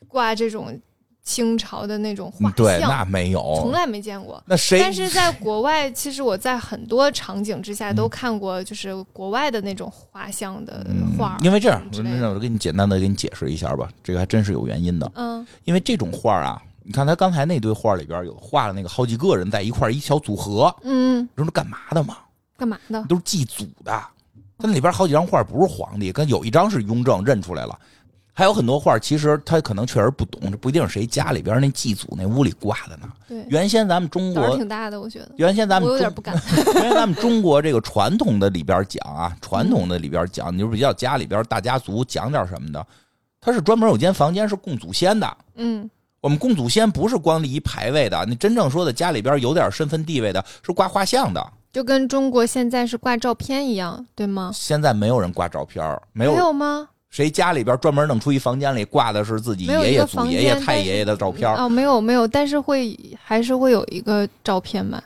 挂这种清朝的那种画嗯对，像，那没有，从来没见过。那谁？但是在国外，其实我在很多场景之下嗯都看过，就是国外的那种画像的嗯画儿，因为这样，那我给你简单的给你解释一下吧，这个还真是有原因的。嗯因为这种画啊，你看他刚才那堆画里边有画了那个好几个人在一块儿一小组合，嗯，你知道干嘛的嘛？干嘛的？都是祭祖的。它那里边好几张画不是皇帝，跟有一张是雍正认出来了，还有很多画其实他可能确实不懂，这不一定是谁家里边那祭祖那屋里挂的呢。对，原先咱们中国，挺大的，我觉得。原先咱们我有点不敢。原先咱们中国这个传统的里边讲啊，传统的里边讲，你就比较家里边大家族讲点什么的，他是专门有间房间是供祖先的。嗯我们供祖先不是光立一牌位的，你真正说的家里边有点身份地位的，是挂画像的。就跟中国现在是挂照片一样，对吗？现在没有人挂照片儿没有吗？谁家里边专门弄出一房间里挂的是自己爷爷、祖爷爷、太爷爷的照片儿，哦，没有没有，但是会还是会有一个照片吧？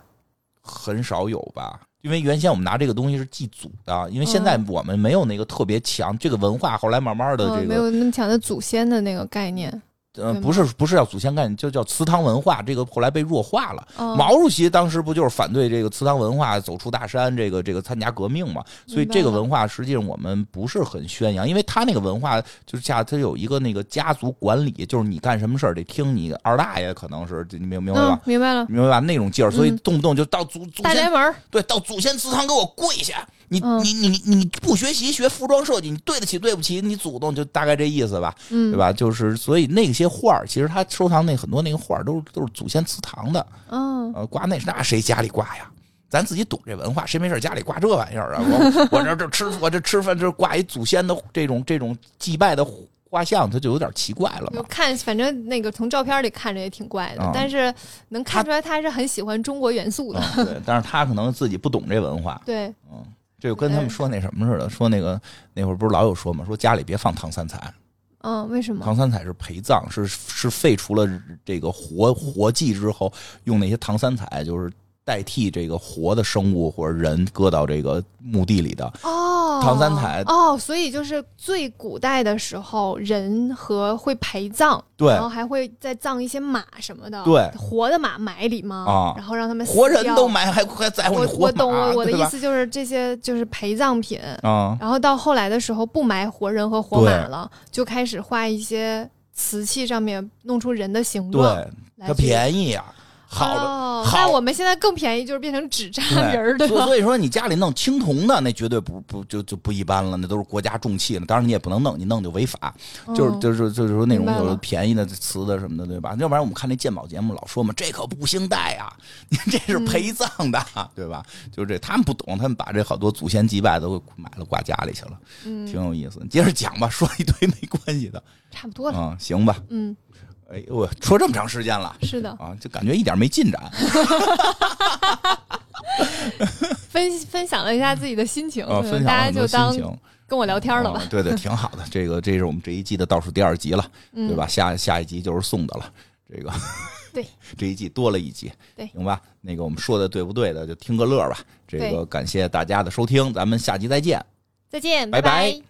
很少有吧？因为原先我们拿这个东西是祭祖的，因为现在我们没有那个特别强这个文化，后来慢慢的嗯，这个没有那么强的祖先的那个概念。呃不是不是叫祖先概念，就叫祠堂文化，这个后来被弱化了。哦，毛主席当时不就是反对这个祠堂文化，走出大山，这个这个参加革命嘛？所以这个文化实际上我们不是很宣扬，因为他那个文化就是下他有一个那个家族管理，就是你干什么事儿得听你二大爷，可能是你明明白吧嗯？，明白了。明白吧？那种劲儿，所以嗯动不动就到祖祖先门，对到祖先祠堂给我跪下。你嗯你你你不学习学服装设计，你对得起对不起你祖宗，就大概这意思吧，嗯，对？吧？就是所以那些画儿，其实他收藏那很多那个画儿都是都是祖先祠堂的，嗯，呃，挂那那谁家里挂呀？咱自己懂这文化，谁没事家里挂这玩意儿啊？我我这这吃我这吃饭这挂一祖先的这种这种祭拜的画像，它就有点奇怪了看，反正那个从照片里看着也挺怪的，啊。但是能看出来他是很喜欢中国元素的。嗯，对，但是他可能自己不懂这文化，对，这就跟他们说那什么似的，说那个那会儿不是老有说嘛，说家里别放唐三彩，嗯，为什么？唐三彩是陪葬，是是废除了这个活活祭之后，用那些唐三彩就是代替这个活的生物或者人搁到这个墓地里的。哦，唐三彩。哦，所以就是最古代的时候，人和会陪葬，对。然后还会再葬一些马什么的，对。活的马埋里吗？啊。然后让他们死活人掉都埋，还还在乎我你活我懂，马我我的意思就是这些就是陪葬品，啊，然后到后来的时候不埋活人和活马了，就开始画一些瓷器上面弄出人的形对状，，它来去便宜呀，好的。哦，好那我们现在更便宜，就是变成纸扎人儿，对？所以所以说你家里弄青铜的，那绝对不不就就不一般了，那都是国家重器了。当然你也不能弄，你弄就违法。就是嗯就是就是说那种有便宜的瓷的什么的，对吧？要不然我们看那鉴宝节目老说嘛，这可不兴带呀，你 这是陪葬的，对吧？就是这他们不懂，他们把这好多祖先祭拜都买了挂家里去了，嗯，挺有意思。接着讲吧，说一堆没关系的，差不多了。嗯，行吧。嗯，哎呦，我说这么长时间了。是的，啊，就感觉一点没进展 分分享了一下自己的心情，啊，嗯分享大家就当。跟我聊天了吧啊？对对，挺好的。这个这是我们这一季的倒数第二集了，嗯对吧？下下一集就是送的了。这个 对，这一季多了一集，对行吧？那个我们说的对不对的，就听个乐吧。这个感谢大家的收听，咱们下集再见。再见，拜拜拜